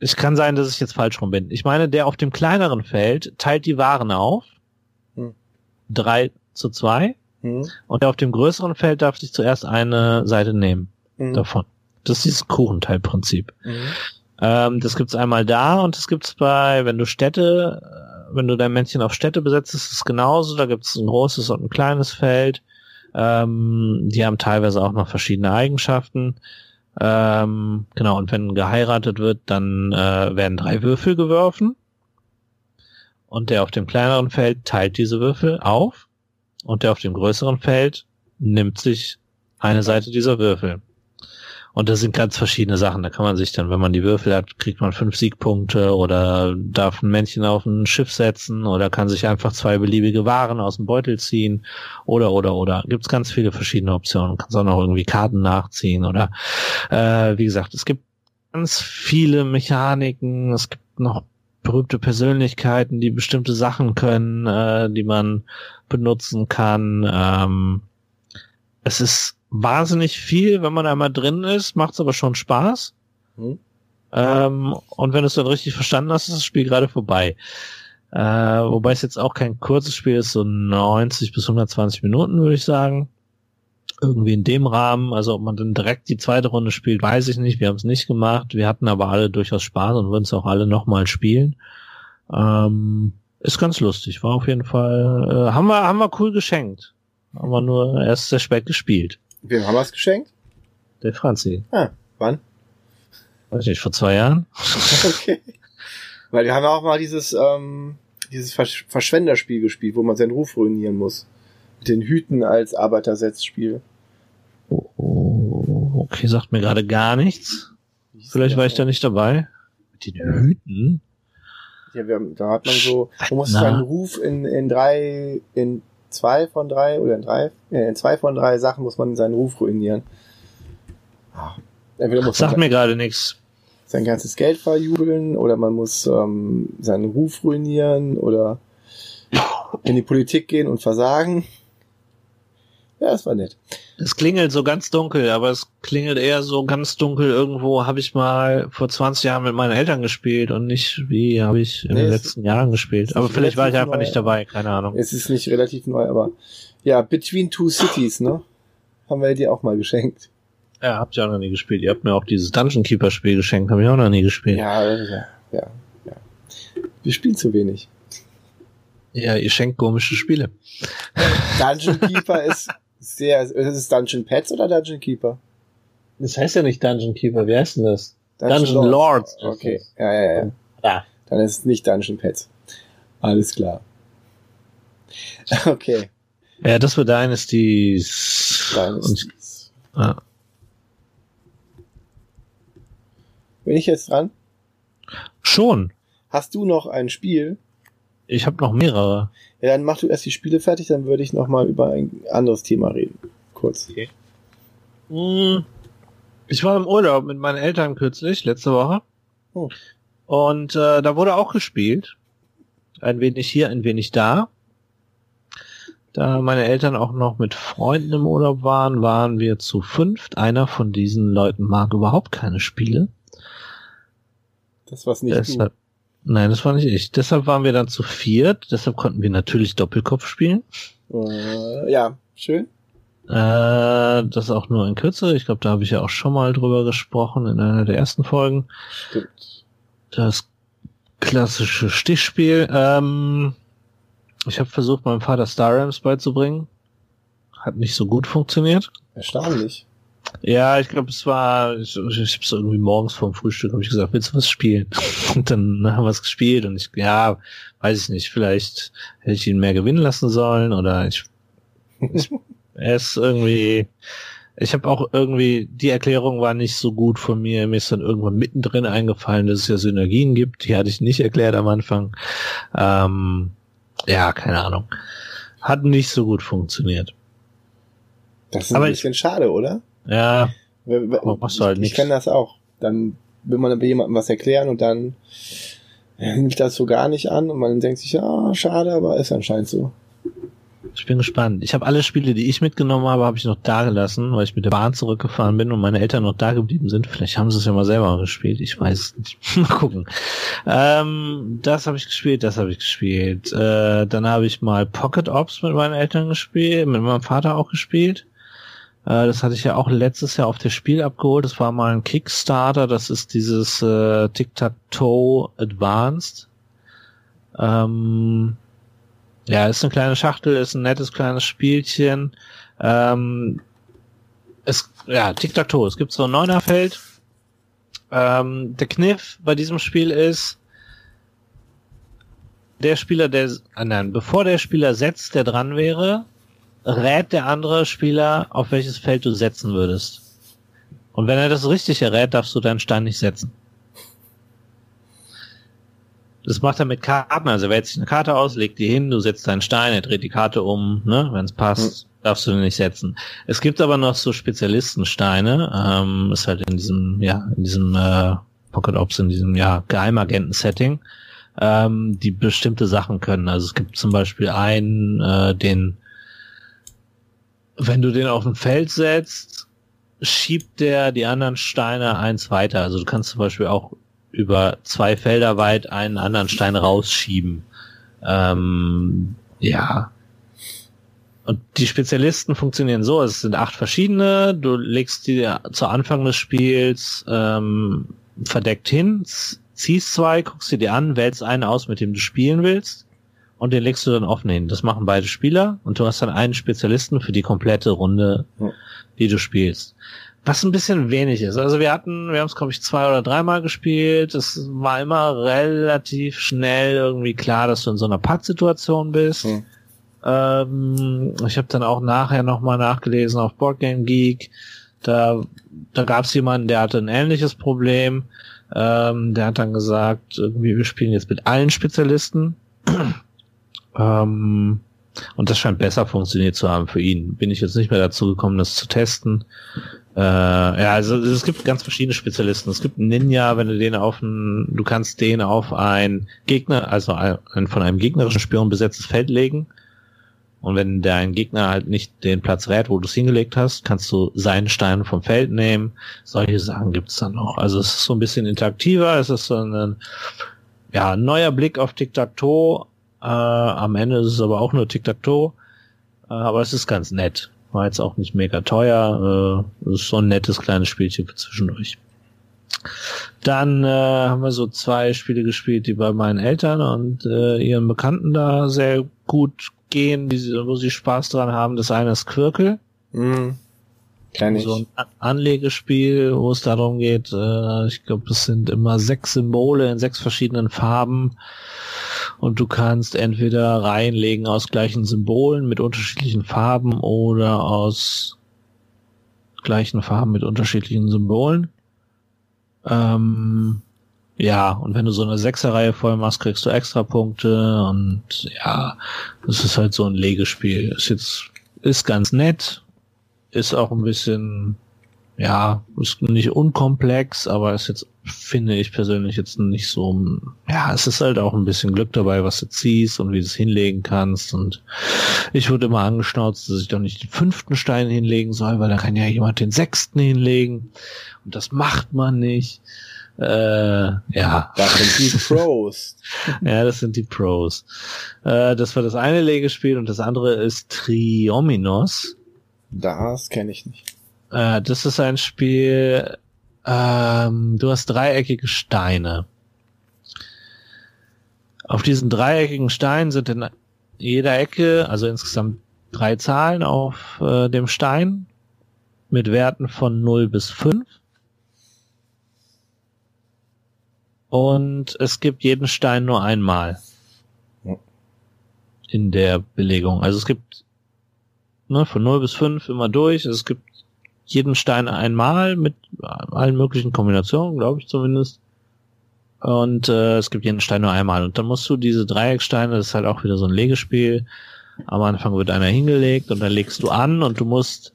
Es kann sein, dass ich jetzt falsch rum bin. Ich meine, der auf dem kleineren Feld teilt die Waren auf drei zu zwei. Mhm. Und auf dem größeren Feld darf sich zuerst eine Seite nehmen mhm. davon. Das ist dieses Kuchenteilprinzip. Mhm. Ähm, das gibt's einmal da und das gibt's bei, wenn du Städte, äh, wenn du dein Männchen auf Städte besetzt, ist es genauso. Da gibt's ein großes und ein kleines Feld. Ähm, die haben teilweise auch noch verschiedene Eigenschaften. Ähm, genau, und wenn geheiratet wird, dann äh, werden drei Würfel geworfen und der auf dem kleineren Feld teilt diese Würfel auf und der auf dem größeren Feld nimmt sich eine Seite dieser Würfel. Und das sind ganz verschiedene Sachen. Da kann man sich dann, wenn man die Würfel hat, kriegt man fünf Siegpunkte oder darf ein Männchen auf ein Schiff setzen oder kann sich einfach zwei beliebige Waren aus dem Beutel ziehen oder oder oder. Gibt's ganz viele verschiedene Optionen. Kannst auch noch irgendwie Karten nachziehen oder äh, wie gesagt, es gibt ganz viele Mechaniken. Es gibt noch berühmte Persönlichkeiten, die bestimmte Sachen können, äh, die man benutzen kann. Ähm, es ist wahnsinnig viel, wenn man einmal drin ist, macht es aber schon Spaß. Mhm. Ähm, und wenn du es dann richtig verstanden hast, ist das Spiel gerade vorbei. Äh, wobei es jetzt auch kein kurzes Spiel ist, so 90 bis 120 Minuten, würde ich sagen irgendwie in dem Rahmen. Also ob man dann direkt die zweite Runde spielt, weiß ich nicht. Wir haben es nicht gemacht. Wir hatten aber alle durchaus Spaß und würden es auch alle nochmal spielen. Ähm, ist ganz lustig. War auf jeden Fall, äh, haben wir, haben wir cool geschenkt. Haben wir nur erst sehr spät gespielt. Wem haben wir es geschenkt? Der Franzi. Ah, wann? Weiß nicht, vor zwei Jahren? okay. Weil wir haben auch mal dieses, ähm, dieses Versch Verschwenderspiel gespielt, wo man seinen Ruf ruinieren muss. Mit den Hüten als Arbeitersetzspiel. Oh, okay, sagt mir gerade gar nichts. Vielleicht war ich da nicht dabei. Mit den Hüten? Ja, wir haben, da hat man so, man muss seinen Ruf in, in drei, in zwei von drei oder in drei, äh, in zwei von drei Sachen muss man seinen Ruf ruinieren. Entweder muss Sag mir gerade nichts. Sein ganzes Geld verjubeln oder man muss ähm, seinen Ruf ruinieren oder in die Politik gehen und versagen. Ja, das war nett. Es klingelt so ganz dunkel, aber es klingelt eher so ganz dunkel. Irgendwo habe ich mal vor 20 Jahren mit meinen Eltern gespielt und nicht wie habe ich in nee, den letzten Jahren gespielt. Aber vielleicht war ich einfach neu, nicht dabei, keine Ahnung. Es ist nicht relativ neu, aber ja, Between Two Cities, ne? Haben wir dir auch mal geschenkt. Ja, habt ihr auch noch nie gespielt. Ihr habt mir auch dieses Dungeon Keeper Spiel geschenkt, habe ich auch noch nie gespielt. Ja, ja, ja, ja. Wir spielen zu wenig. Ja, ihr schenkt komische Spiele. Dungeon Keeper ist sehr, ist es Dungeon Pets oder Dungeon Keeper? Das heißt ja nicht Dungeon Keeper, wie heißt denn das? Dungeon, Dungeon Lords. Lords. Okay, ja, ja, ja. ja. Dann ist es nicht Dungeon Pets. Alles klar. Okay. Ja, das wird Dynasties. Dynasties. Und. Bin ich jetzt dran? Schon. Hast du noch ein Spiel? Ich habe noch mehrere. Ja, dann mach du erst die Spiele fertig, dann würde ich noch mal über ein anderes Thema reden. Kurz. Okay. Hm. Ich war im Urlaub mit meinen Eltern kürzlich, letzte Woche. Oh. Und äh, da wurde auch gespielt. Ein wenig hier, ein wenig da. Da meine Eltern auch noch mit Freunden im Urlaub waren, waren wir zu fünft. Einer von diesen Leuten mag überhaupt keine Spiele. Das war's nicht Deshalb, Nein, das war nicht ich. Deshalb waren wir dann zu viert. Deshalb konnten wir natürlich Doppelkopf spielen. Äh, ja, schön. Äh, das auch nur in Kürze. Ich glaube, da habe ich ja auch schon mal drüber gesprochen in einer der ersten Folgen. Stimmt. Das klassische Stichspiel. Ähm, ich habe versucht, meinem Vater Star Rams beizubringen. Hat nicht so gut funktioniert. Erstaunlich. Ja, ich glaube, es war, ich, ich habe so irgendwie morgens vorm Frühstück habe ich gesagt, willst du was spielen? Und dann haben wir es gespielt und ich, ja, weiß ich nicht, vielleicht hätte ich ihn mehr gewinnen lassen sollen oder ich, ich ist irgendwie, ich habe auch irgendwie, die Erklärung war nicht so gut von mir. Mir ist dann irgendwann mittendrin eingefallen, dass es ja Synergien gibt. Die hatte ich nicht erklärt am Anfang. Ähm, ja, keine Ahnung. Hat nicht so gut funktioniert. Das ist Aber ein bisschen ich, schade, oder? Ja. machst du halt ich, ich kenne das auch. Dann will man jemandem was erklären und dann nimmt das so gar nicht an und man denkt sich, ja, schade, aber ist anscheinend so. Ich bin gespannt. Ich habe alle Spiele, die ich mitgenommen habe, habe ich noch da gelassen, weil ich mit der Bahn zurückgefahren bin und meine Eltern noch da geblieben sind. Vielleicht haben sie es ja mal selber gespielt. Ich weiß es nicht. mal gucken. Ähm, das habe ich gespielt, das habe ich gespielt. Äh, dann habe ich mal Pocket Ops mit meinen Eltern gespielt, mit meinem Vater auch gespielt. Äh, das hatte ich ja auch letztes Jahr auf das Spiel abgeholt. Das war mal ein Kickstarter. Das ist dieses äh, Tic-Tac-Toe Advanced. Ähm, ja, ist eine kleine Schachtel, ist ein nettes kleines Spielchen. Ähm, es, ja, Tic-Tac-Toe. Es gibt so ein Neunerfeld. Ähm, der Kniff bei diesem Spiel ist, der Spieler, der, äh, nein, bevor der Spieler setzt, der dran wäre, rät der andere Spieler, auf welches Feld du setzen würdest. Und wenn er das richtig errät, darfst du deinen Stein nicht setzen. Das macht er mit Karten, also er wählt sich eine Karte aus, legt die hin, du setzt deinen Stein, er dreht die Karte um, ne, wenn es passt, mhm. darfst du den nicht setzen. Es gibt aber noch so Spezialistensteine, ähm, ist halt in diesem, ja, in diesem äh, Pocket Ops, in diesem ja Geheimagenten-Setting, ähm, die bestimmte Sachen können. Also es gibt zum Beispiel einen, äh, den wenn du den auf ein Feld setzt, schiebt der die anderen Steine eins weiter. Also du kannst zum Beispiel auch über zwei Felder weit einen anderen Stein rausschieben. Ähm, ja. Und die Spezialisten funktionieren so, es sind acht verschiedene, du legst die zu Anfang des Spiels ähm, verdeckt hin, ziehst zwei, guckst dir die an, wählst einen aus, mit dem du spielen willst und den legst du dann offen hin. Das machen beide Spieler und du hast dann einen Spezialisten für die komplette Runde, die du spielst. was ein bisschen wenig ist. Also wir hatten, wir haben es glaube ich zwei oder dreimal gespielt. Es war immer relativ schnell irgendwie klar, dass du in so einer Pattsituation bist. Hm. Ähm, ich habe dann auch nachher nochmal nachgelesen auf Boardgame Geek. Da, da gab es jemanden, der hatte ein ähnliches Problem. Ähm, der hat dann gesagt, irgendwie, wir spielen jetzt mit allen Spezialisten. Ähm, und das scheint besser funktioniert zu haben für ihn. Bin ich jetzt nicht mehr dazu gekommen, das zu testen. Äh, ja, also es gibt ganz verschiedene Spezialisten. Es gibt einen Ninja, wenn du den auf einen, du kannst den auf ein Gegner, also ein, von einem gegnerischen Spion besetztes Feld legen. Und wenn dein Gegner halt nicht den Platz rät, wo du es hingelegt hast, kannst du seinen Stein vom Feld nehmen. Solche Sachen gibt's dann noch. Also es ist so ein bisschen interaktiver. Es ist so ein ja, neuer Blick auf Tic-Tac-Toe. Äh, am Ende ist es aber auch nur Tic-Tac-Toe. Äh, aber es ist ganz nett. War jetzt auch nicht mega teuer. Äh, ist so ein nettes kleines Spielchen für zwischendurch. Dann äh, haben wir so zwei Spiele gespielt, die bei meinen Eltern und äh, ihren Bekannten da sehr gut gehen, die, wo sie Spaß dran haben. Das eine ist Quirkel. Mhm. Kenn ich. So ein Anlegespiel, wo es darum geht, äh, ich glaube, es sind immer sechs Symbole in sechs verschiedenen Farben und du kannst entweder reinlegen aus gleichen Symbolen mit unterschiedlichen Farben oder aus gleichen Farben mit unterschiedlichen Symbolen. Ähm, ja, und wenn du so eine Sechserreihe voll machst, kriegst du extra Punkte und ja, das ist halt so ein Legespiel. Ist jetzt, ist ganz nett, ist auch ein bisschen ja, ist nicht unkomplex, aber ist jetzt, finde ich persönlich jetzt nicht so, ja, es ist halt auch ein bisschen Glück dabei, was du ziehst und wie du es hinlegen kannst und ich wurde immer angeschnauzt, dass ich doch nicht den fünften Stein hinlegen soll, weil da kann ja jemand den sechsten hinlegen und das macht man nicht. Äh, ja. Das sind die Pros. ja, das sind die Pros. Äh, das war das eine Legespiel und das andere ist Triominos. Das kenne ich nicht. Äh, das ist ein Spiel, ähm, du hast dreieckige Steine. Auf diesen dreieckigen Steinen sind in jeder Ecke, also insgesamt drei Zahlen auf äh, dem Stein mit Werten von 0 bis 5. Und es gibt jeden Stein nur einmal in der Belegung. Also es gibt ne, von 0 bis 5 immer durch. Es gibt jeden Stein einmal mit allen möglichen Kombinationen, glaube ich zumindest. Und äh, es gibt jeden Stein nur einmal. Und dann musst du diese Dreiecksteine, das ist halt auch wieder so ein Legespiel. Am Anfang wird einer hingelegt und dann legst du an und du musst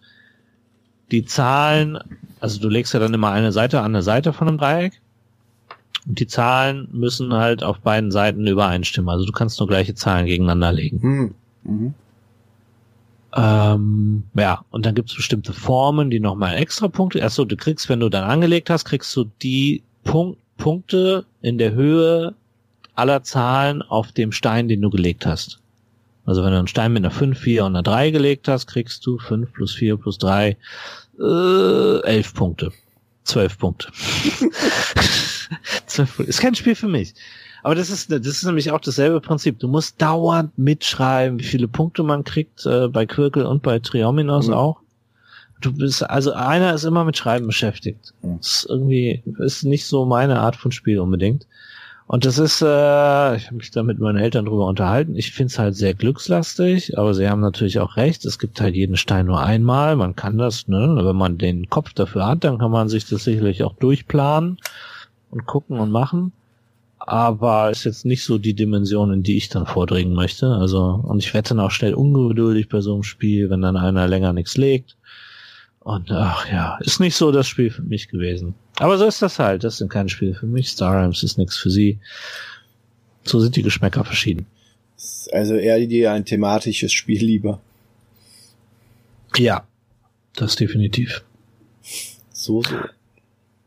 die Zahlen, also du legst ja dann immer eine Seite an der Seite von einem Dreieck. Und die Zahlen müssen halt auf beiden Seiten übereinstimmen. Also du kannst nur gleiche Zahlen gegeneinander legen. Hm. Mhm. Ähm, ja, und dann gibt es bestimmte Formen, die nochmal extra Punkte. Achso, du kriegst, wenn du dann angelegt hast, kriegst du die Punkt, Punkte in der Höhe aller Zahlen auf dem Stein, den du gelegt hast. Also wenn du einen Stein mit einer 5, 4 und einer 3 gelegt hast, kriegst du 5 plus 4 plus 3 äh, 11 Punkte. 12 Punkte. 12 Punkte. Ist kein Spiel für mich. Aber das ist, das ist nämlich auch dasselbe Prinzip. Du musst dauernd mitschreiben, wie viele Punkte man kriegt, äh, bei Quirkel und bei Triominos mhm. auch. Du bist, also einer ist immer mit Schreiben beschäftigt. Mhm. Das ist irgendwie, ist nicht so meine Art von Spiel unbedingt. Und das ist, äh, ich habe mich da mit meinen Eltern drüber unterhalten. Ich finde es halt sehr glückslastig, aber sie haben natürlich auch recht. Es gibt halt jeden Stein nur einmal. Man kann das, ne, wenn man den Kopf dafür hat, dann kann man sich das sicherlich auch durchplanen und gucken und machen aber ist jetzt nicht so die Dimension, in die ich dann vordringen möchte. Also, und ich werde dann auch schnell ungeduldig bei so einem Spiel, wenn dann einer länger nichts legt. Und ach ja, ist nicht so das Spiel für mich gewesen. Aber so ist das halt. Das sind keine Spiele für mich. Star Realms ist nichts für sie. So sind die Geschmäcker verschieden. Also eher dir ein thematisches Spiel lieber. Ja, das definitiv. So, so.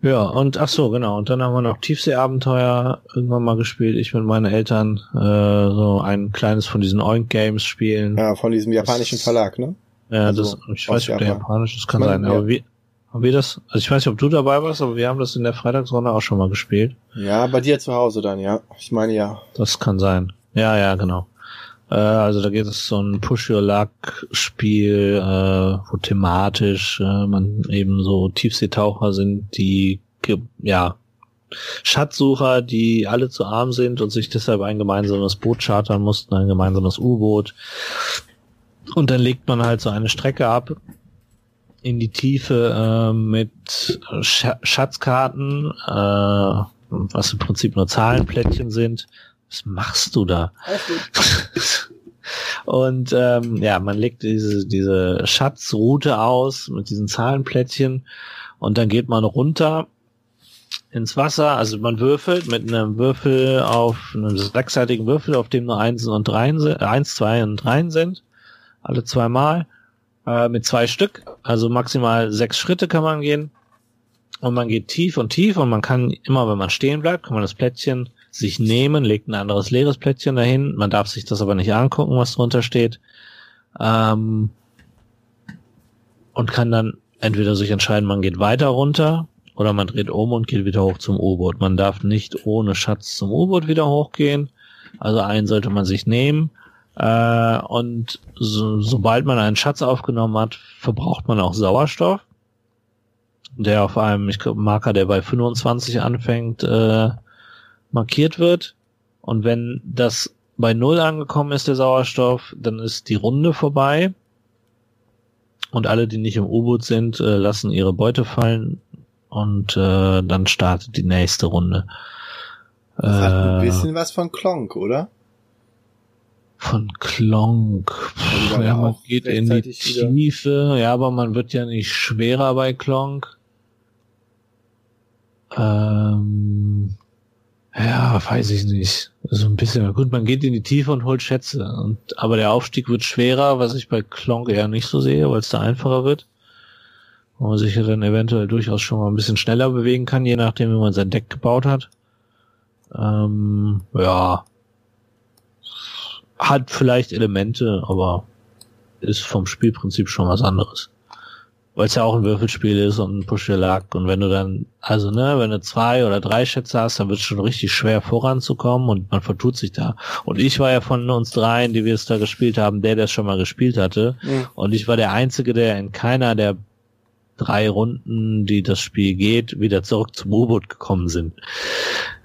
Ja, und ach so, genau. Und dann haben wir noch Tiefseeabenteuer irgendwann mal gespielt. Ich mit meinen Eltern äh, so ein kleines von diesen Oink Games spielen. Ja, von diesem japanischen das, Verlag, ne? Ja, also das, ich weiß nicht, ob der japanisch ist, kann sein. Ja. Aber wie, haben wir das, also ich weiß nicht, ob du dabei warst, aber wir haben das in der Freitagsrunde auch schon mal gespielt. Ja, bei dir zu Hause dann, ja. Ich meine ja. Das kann sein. Ja, ja, genau. Äh, also da geht es so ein Push-Your-Luck-Spiel, äh, wo thematisch äh, man eben so Tiefseetaucher sind, die ja Schatzsucher, die alle zu arm sind und sich deshalb ein gemeinsames Boot chartern mussten, ein gemeinsames U-Boot. Und dann legt man halt so eine Strecke ab in die Tiefe äh, mit Sch Schatzkarten, äh, was im Prinzip nur Zahlenplättchen sind. Was machst du da? und ähm, ja, man legt diese, diese Schatzroute aus mit diesen Zahlenplättchen und dann geht man runter ins Wasser. Also man würfelt mit einem Würfel auf einem sechsseitigen Würfel, auf dem nur Einsen und Dreien sind, eins, zwei und Dreien sind. Alle zweimal. Äh, mit zwei Stück. Also maximal sechs Schritte kann man gehen. Und man geht tief und tief und man kann immer, wenn man stehen bleibt, kann man das Plättchen sich nehmen, legt ein anderes leeres Plättchen dahin. Man darf sich das aber nicht angucken, was drunter steht. Ähm, und kann dann entweder sich entscheiden, man geht weiter runter oder man dreht um und geht wieder hoch zum U-Boot. Man darf nicht ohne Schatz zum U-Boot wieder hochgehen. Also einen sollte man sich nehmen. Äh, und so, sobald man einen Schatz aufgenommen hat, verbraucht man auch Sauerstoff. Der auf einem ich glaub, Marker, der bei 25 anfängt, äh, markiert wird. Und wenn das bei Null angekommen ist, der Sauerstoff, dann ist die Runde vorbei. Und alle, die nicht im U-Boot sind, äh, lassen ihre Beute fallen und äh, dann startet die nächste Runde. Das äh, hat ein äh, bisschen was von Klonk, oder? Von Klonk. Also ja, man geht in die Tiefe, ja, aber man wird ja nicht schwerer bei Klonk. Ähm, ja, weiß ich nicht. So ein bisschen. Gut, man geht in die Tiefe und holt Schätze. Und, aber der Aufstieg wird schwerer, was ich bei Klonk eher nicht so sehe, weil es da einfacher wird wo man sich ja dann eventuell durchaus schon mal ein bisschen schneller bewegen kann, je nachdem, wie man sein Deck gebaut hat. Ähm, ja. Hat vielleicht Elemente, aber ist vom Spielprinzip schon was anderes. Weil es ja auch ein Würfelspiel ist und ein push luck und wenn du dann, also ne, wenn du zwei oder drei Schätze hast, dann wird es schon richtig schwer voranzukommen und man vertut sich da. Und ich war ja von uns dreien, die wir es da gespielt haben, der, der es schon mal gespielt hatte. Mhm. Und ich war der Einzige, der in keiner der drei Runden, die das Spiel geht, wieder zurück zum U-Boot gekommen sind.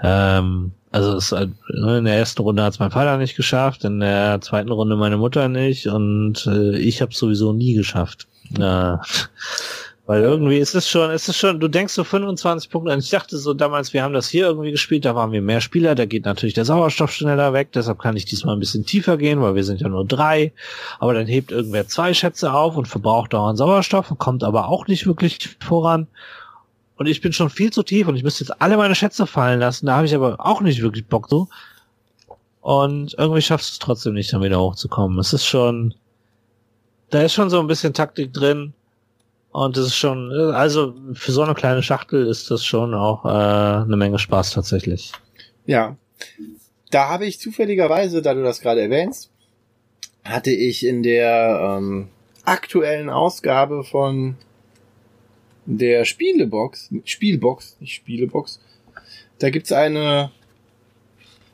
Ähm, also es, halt, ne, in der ersten Runde hat es mein Vater nicht geschafft, in der zweiten Runde meine Mutter nicht und äh, ich habe sowieso nie geschafft. Äh, weil irgendwie ist es schon, ist es schon, du denkst so 25 Punkte an. Ich dachte so damals, wir haben das hier irgendwie gespielt, da waren wir mehr Spieler, da geht natürlich der Sauerstoff schneller weg, deshalb kann ich diesmal ein bisschen tiefer gehen, weil wir sind ja nur drei. Aber dann hebt irgendwer zwei Schätze auf und verbraucht dauernd Sauerstoff und kommt aber auch nicht wirklich voran. Und ich bin schon viel zu tief und ich müsste jetzt alle meine Schätze fallen lassen. Da habe ich aber auch nicht wirklich Bock so. Und irgendwie schaffst du es trotzdem nicht, dann wieder hochzukommen. Es ist schon, da ist schon so ein bisschen Taktik drin und das ist schon, also für so eine kleine Schachtel ist das schon auch äh, eine Menge Spaß tatsächlich. Ja. Da habe ich zufälligerweise, da du das gerade erwähnst, hatte ich in der ähm, aktuellen Ausgabe von der Spielebox, Spielbox, nicht Spielebox, da gibt's eine,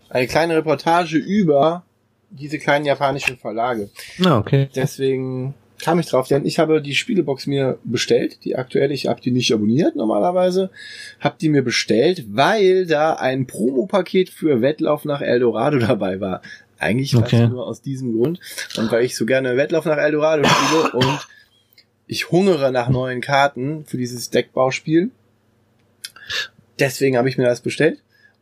eine kleine Reportage über diese kleinen japanischen Verlage. Ah, okay. Deswegen kam ich drauf, denn ich habe die Spielebox mir bestellt, die aktuell, ich habe die nicht abonniert normalerweise, habe die mir bestellt, weil da ein Promopaket für Wettlauf nach Eldorado dabei war. Eigentlich okay. nur aus diesem Grund und weil ich so gerne Wettlauf nach Eldorado spiele und ich hungere nach neuen Karten für dieses Deckbauspiel. Deswegen habe ich mir das bestellt.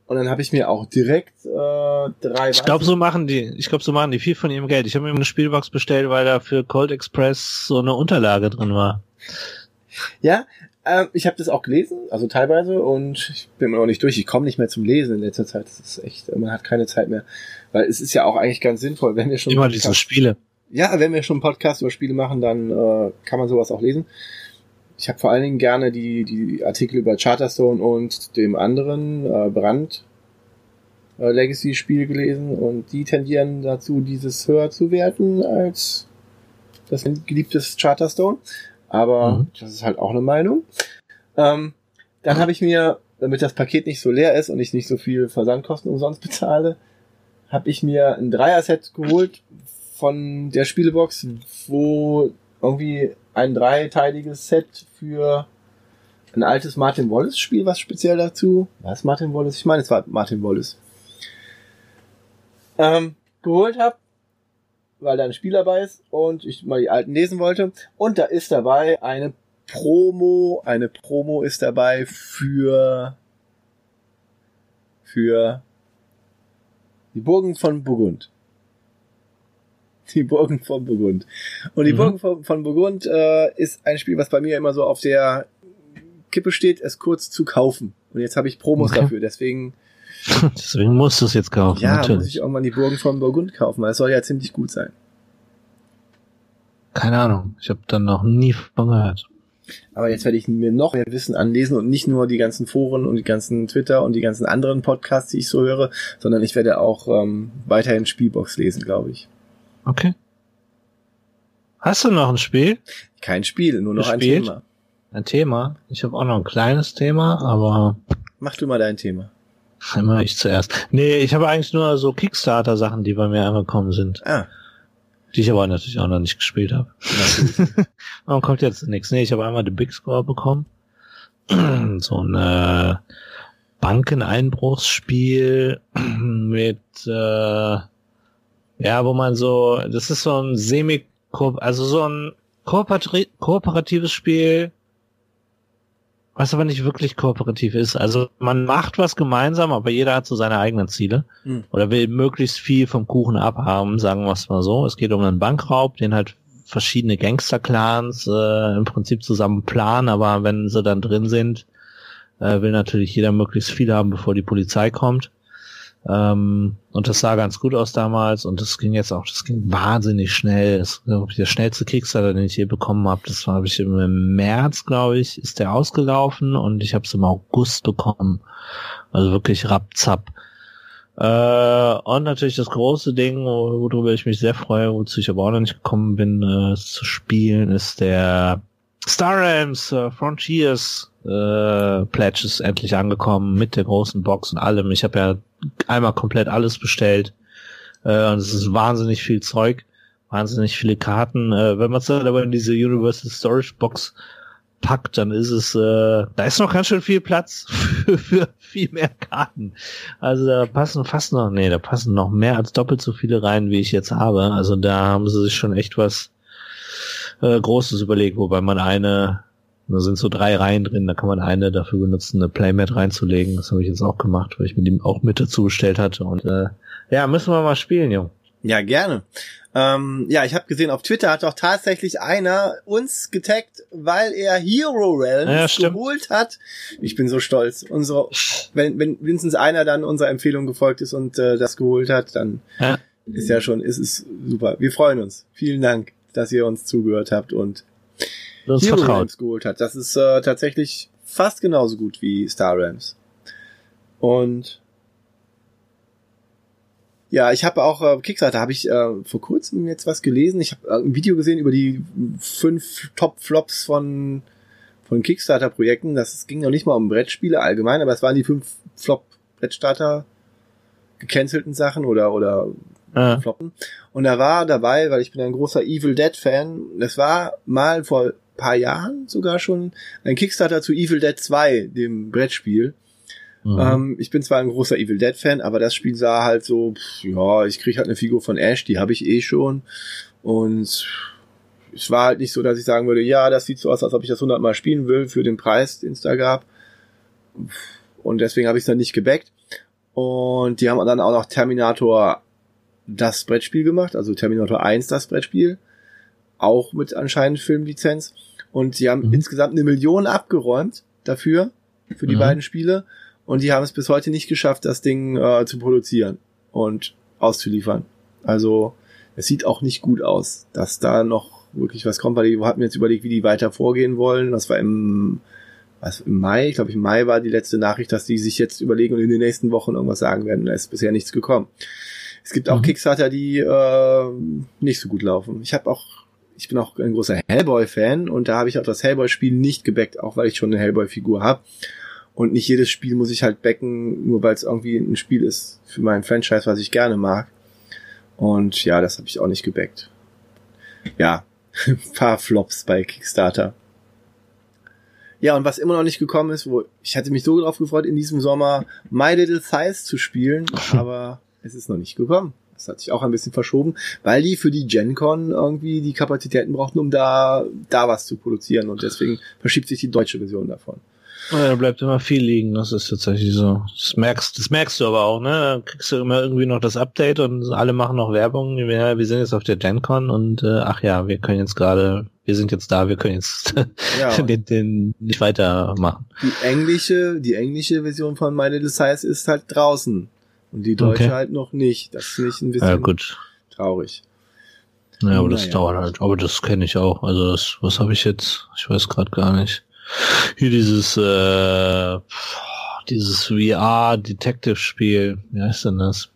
Und dann habe ich mir auch direkt äh, drei. Ich glaube, so machen die. Ich glaube, so machen die viel von ihrem Geld. Ich habe mir eine Spielbox bestellt, weil da für Cold Express so eine Unterlage drin war. Ja, äh, ich habe das auch gelesen, also teilweise, und ich bin mir noch nicht durch. Ich komme nicht mehr zum Lesen in letzter Zeit. Das ist echt, man hat keine Zeit mehr, weil es ist ja auch eigentlich ganz sinnvoll, wenn wir schon immer diese Spiele. Ja, wenn wir schon einen Podcast über Spiele machen, dann äh, kann man sowas auch lesen ich habe vor allen Dingen gerne die, die Artikel über Charterstone und dem anderen äh, Brand äh, Legacy-Spiel gelesen und die tendieren dazu, dieses höher zu werten als das geliebtes Charterstone. Aber mhm. das ist halt auch eine Meinung. Ähm, dann habe ich mir, damit das Paket nicht so leer ist und ich nicht so viel Versandkosten umsonst bezahle, habe ich mir ein Dreier-Set geholt von der Spielebox, wo irgendwie ein dreiteiliges Set für ein altes Martin Wallace Spiel, was speziell dazu. Was Martin Wallace? Ich meine, es war Martin Wallace. Ähm, geholt habe, weil da ein Spiel dabei ist und ich mal die alten lesen wollte. Und da ist dabei eine Promo, eine Promo ist dabei für für die Burgen von Burgund. Die Burgen von Burgund. Und die mhm. Burgen von, von Burgund äh, ist ein Spiel, was bei mir immer so auf der Kippe steht, es kurz zu kaufen. Und jetzt habe ich Promos okay. dafür, deswegen. deswegen musst du es jetzt kaufen. Ja, natürlich. muss ich mal die Burgen von Burgund kaufen, weil es soll ja ziemlich gut sein. Keine Ahnung, ich habe dann noch nie von gehört. Aber jetzt werde ich mir noch mehr Wissen anlesen und nicht nur die ganzen Foren und die ganzen Twitter und die ganzen anderen Podcasts, die ich so höre, sondern ich werde auch ähm, weiterhin Spielbox lesen, glaube ich. Okay. Hast du noch ein Spiel? Kein Spiel, nur noch Gespielt? ein Thema. Ein Thema? Ich habe auch noch ein kleines Thema, aber. Mach du mal dein Thema. Immer ich zuerst. Nee, ich habe eigentlich nur so Kickstarter-Sachen, die bei mir angekommen sind. Ah. Die ich aber natürlich auch noch nicht gespielt habe. Warum kommt jetzt nichts? Nee, ich habe einmal den Big Score bekommen. so ein äh, Bankeneinbruchsspiel mit äh, ja, wo man so, das ist so ein semi also so ein kooperatives Spiel, was aber nicht wirklich kooperativ ist. Also man macht was gemeinsam, aber jeder hat so seine eigenen Ziele mhm. oder will möglichst viel vom Kuchen abhaben, sagen wir es mal so. Es geht um einen Bankraub, den halt verschiedene Gangster-Clans äh, im Prinzip zusammen planen, aber wenn sie dann drin sind, äh, will natürlich jeder möglichst viel haben, bevor die Polizei kommt. Ähm, und das sah ganz gut aus damals und das ging jetzt auch, das ging wahnsinnig schnell. Das ist der schnellste Kickstarter, den ich je bekommen habe. Das war, habe ich im März, glaube ich, ist der ausgelaufen und ich habe es im August bekommen. Also wirklich rapzapp. Äh, und natürlich das große Ding, worüber ich mich sehr freue, wozu ich aber auch noch nicht gekommen bin, äh, zu spielen, ist der Star Realms uh, Frontiers äh, Pledge ist endlich angekommen mit der großen Box und allem. Ich habe ja einmal komplett alles bestellt äh, und es ist wahnsinnig viel Zeug, wahnsinnig viele Karten. Äh, wenn man es dann aber in diese Universal Storage Box packt, dann ist es, äh, da ist noch ganz schön viel Platz für, für viel mehr Karten. Also da passen fast noch, nee, da passen noch mehr als doppelt so viele rein, wie ich jetzt habe. Also da haben sie sich schon echt was äh, Großes überlegt, wobei man eine, da sind so drei Reihen drin, da kann man eine dafür benutzen, eine Playmat reinzulegen. Das habe ich jetzt auch gemacht, weil ich mir die auch mit dazu bestellt hatte. Und äh, ja, müssen wir mal spielen, Jung. Ja, gerne. Ähm, ja, ich habe gesehen, auf Twitter hat doch tatsächlich einer uns getaggt, weil er Hero Realms ja, geholt hat. Ich bin so stolz. Unsere, wenn, wenn wenigstens einer dann unserer Empfehlung gefolgt ist und äh, das geholt hat, dann ja. ist ja schon, ist es super. Wir freuen uns. Vielen Dank dass ihr uns zugehört habt und uns Hero vertraut. Rams geholt hat. Das ist äh, tatsächlich fast genauso gut wie Star Rams. Und ja, ich habe auch äh, Kickstarter habe ich äh, vor kurzem jetzt was gelesen. Ich habe äh, ein Video gesehen über die fünf Top Flops von von Kickstarter Projekten. Das ging noch nicht mal um Brettspiele allgemein, aber es waren die fünf Flop Brettstarter gecancelten Sachen oder oder ah. floppen. Und da war dabei, weil ich bin ein großer Evil Dead Fan, das war mal vor paar Jahren sogar schon ein Kickstarter zu Evil Dead 2, dem Brettspiel. Mhm. Ähm, ich bin zwar ein großer Evil Dead Fan, aber das Spiel sah halt so, pff, ja, ich krieg halt eine Figur von Ash, die habe ich eh schon. Und es war halt nicht so, dass ich sagen würde, ja, das sieht so aus, als ob ich das hundertmal spielen will für den Preis, den es da gab. Und deswegen habe ich es dann nicht gebackt. Und die haben dann auch noch Terminator das Brettspiel gemacht, also Terminator 1 das Brettspiel, auch mit anscheinend Filmlizenz. Und sie haben mhm. insgesamt eine Million abgeräumt dafür, für die mhm. beiden Spiele. Und die haben es bis heute nicht geschafft, das Ding äh, zu produzieren und auszuliefern. Also es sieht auch nicht gut aus, dass da noch wirklich was kommt, weil die hatten jetzt überlegt, wie die weiter vorgehen wollen. Das war im, was, im Mai, ich glaube im Mai war die letzte Nachricht, dass die sich jetzt überlegen und in den nächsten Wochen irgendwas sagen werden. Da ist bisher nichts gekommen. Es gibt auch mhm. Kickstarter, die äh, nicht so gut laufen. Ich habe auch, ich bin auch ein großer Hellboy-Fan und da habe ich auch das Hellboy-Spiel nicht gebackt, auch weil ich schon eine Hellboy-Figur habe. Und nicht jedes Spiel muss ich halt backen, nur weil es irgendwie ein Spiel ist für mein Franchise, was ich gerne mag. Und ja, das habe ich auch nicht gebackt. Ja, ein paar Flops bei Kickstarter. Ja, und was immer noch nicht gekommen ist, wo ich hatte mich so drauf gefreut, in diesem Sommer My Little Size zu spielen, aber es ist noch nicht gekommen. Das hat sich auch ein bisschen verschoben, weil die für die GenCon irgendwie die Kapazitäten brauchten, um da, da was zu produzieren und deswegen verschiebt sich die deutsche Version davon. Ja, da bleibt immer viel liegen, das ist tatsächlich so. Das merkst, das merkst du aber auch, ne? Da kriegst du immer irgendwie noch das Update und alle machen noch Werbung. Ja, wir sind jetzt auf der GenCon und äh, ach ja, wir können jetzt gerade, wir sind jetzt da, wir können jetzt ja, den, den nicht weitermachen. Die englische, die englische Version von My Little Size ist halt draußen. Und die deutsche okay. halt noch nicht. Das finde ich ein bisschen ja, gut. traurig. Ja, aber das naja. dauert halt. Aber das kenne ich auch. Also das, was habe ich jetzt? Ich weiß gerade gar nicht. Hier dieses, äh, dieses VR-Detective-Spiel. Wie heißt denn das?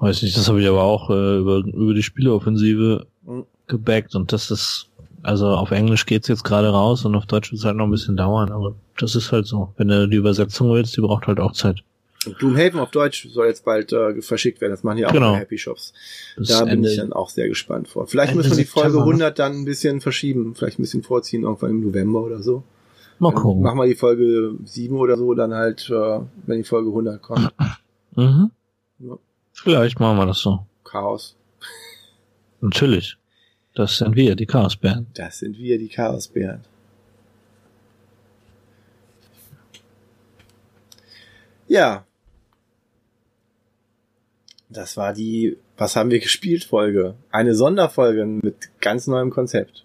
Weiß nicht, das habe ich aber auch äh, über, über die Spieleoffensive mhm. gebackt und das ist, also auf Englisch geht's jetzt gerade raus und auf Deutsch wird es halt noch ein bisschen dauern, aber das ist halt so. Wenn du die Übersetzung willst, die braucht halt auch Zeit. Gloomhaven auf Deutsch soll jetzt bald äh, verschickt werden. Das machen ja auch genau. Happy Shops. Bis da bin ich dann auch sehr gespannt vor. Vielleicht Ende müssen wir die Folge 100 dann ein bisschen verschieben, vielleicht ein bisschen vorziehen, irgendwann im November oder so. Mal gucken. Machen wir die Folge 7 oder so, dann halt, äh, wenn die Folge 100 kommt. Mhm. Ja. Vielleicht machen wir das so. Chaos. Natürlich. Das sind wir, die Chaosbären. Das sind wir, die Chaosbären. Ja, das war die Was haben wir gespielt Folge. Eine Sonderfolge mit ganz neuem Konzept.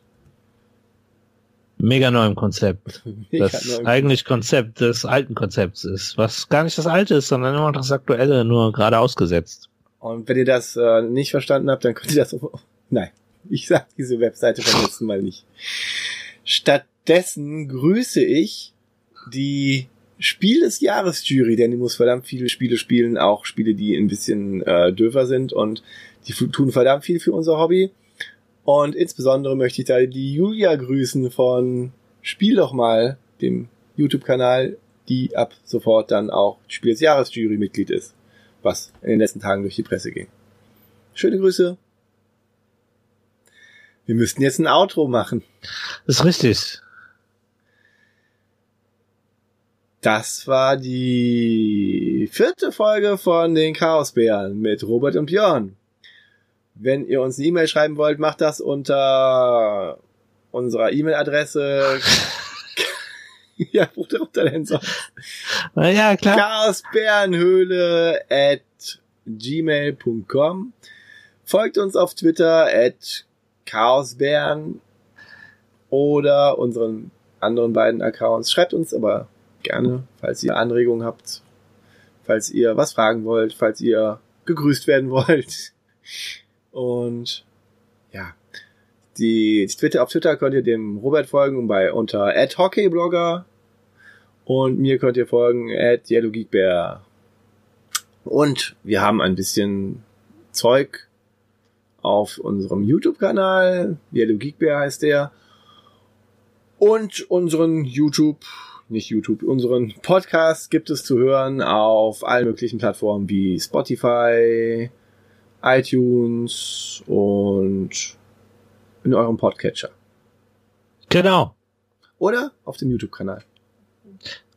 Mega neuem Konzept. Mega das neuem eigentlich Konzept des alten Konzepts ist. Was gar nicht das alte ist, sondern immer das aktuelle, nur gerade ausgesetzt. Und wenn ihr das äh, nicht verstanden habt, dann könnt ihr das. Nein, ich sag diese Webseite beim letzten Mal nicht. Stattdessen grüße ich die Spiel des Jahres Jury, denn die muss verdammt viele Spiele spielen, auch Spiele, die ein bisschen äh, döfer sind und die tun verdammt viel für unser Hobby. Und insbesondere möchte ich da die Julia grüßen von Spiel doch mal, dem YouTube-Kanal, die ab sofort dann auch Spiel des Jahres Jury Mitglied ist, was in den letzten Tagen durch die Presse ging. Schöne Grüße. Wir müssten jetzt ein Outro machen. Das ist richtig. Das war die vierte Folge von den Chaosbären mit Robert und Björn. Wenn ihr uns eine E-Mail schreiben wollt, macht das unter unserer E-Mail-Adresse. ja, wo drückt er denn sonst? Na ja, klar. Chaosbärenhöhle at gmail.com. Folgt uns auf Twitter at Chaosbären oder unseren anderen beiden Accounts. Schreibt uns aber gerne, falls ihr Anregungen habt, falls ihr was fragen wollt, falls ihr gegrüßt werden wollt. Und ja, die Twitter auf Twitter könnt ihr dem Robert folgen bei unter @hockeyblogger und mir könnt ihr folgen @yellowgeekbear. Und wir haben ein bisschen Zeug auf unserem YouTube-Kanal, Yellow Geek Bear heißt der, und unseren YouTube nicht YouTube, unseren Podcast gibt es zu hören auf allen möglichen Plattformen wie Spotify, iTunes und in eurem Podcatcher. Genau. Oder auf dem YouTube-Kanal.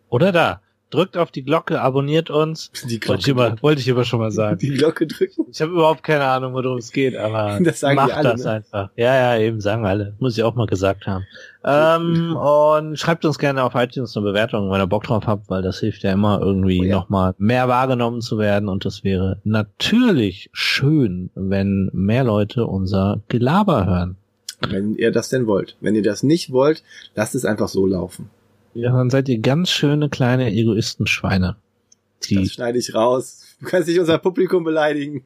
Oder da drückt auf die Glocke, abonniert uns. Die Glocke. Wollte ich, immer, wollte ich immer schon mal sagen. Die Glocke drücken. Ich habe überhaupt keine Ahnung, worum es geht, aber das sagen macht alle, das ne? einfach. Ja, ja, eben sagen alle. Muss ich auch mal gesagt haben. ähm, und schreibt uns gerne auf iTunes eine Bewertung, wenn ihr Bock drauf habt, weil das hilft ja immer irgendwie oh, ja. nochmal mehr wahrgenommen zu werden und das wäre natürlich schön, wenn mehr Leute unser Gelaber hören. Wenn ihr das denn wollt. Wenn ihr das nicht wollt, lasst es einfach so laufen. Ja, dann seid ihr ganz schöne kleine Egoistenschweine. Die das schneide ich raus. Du kannst nicht unser Publikum beleidigen.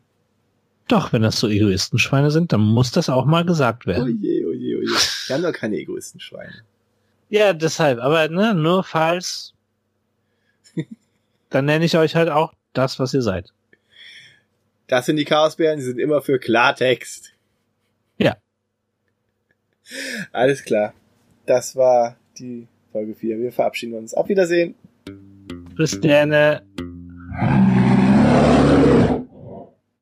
Doch, wenn das so Egoistenschweine sind, dann muss das auch mal gesagt werden. Oh je, oh je, oh je. Wir haben doch keine Egoistenschweine. Ja, deshalb, aber ne, nur falls, dann nenne ich euch halt auch das, was ihr seid. Das sind die Chaosbären, die sind immer für Klartext. Ja. Alles klar. Das war die Folge 4. Wir verabschieden uns. Auf Wiedersehen. Bis dann.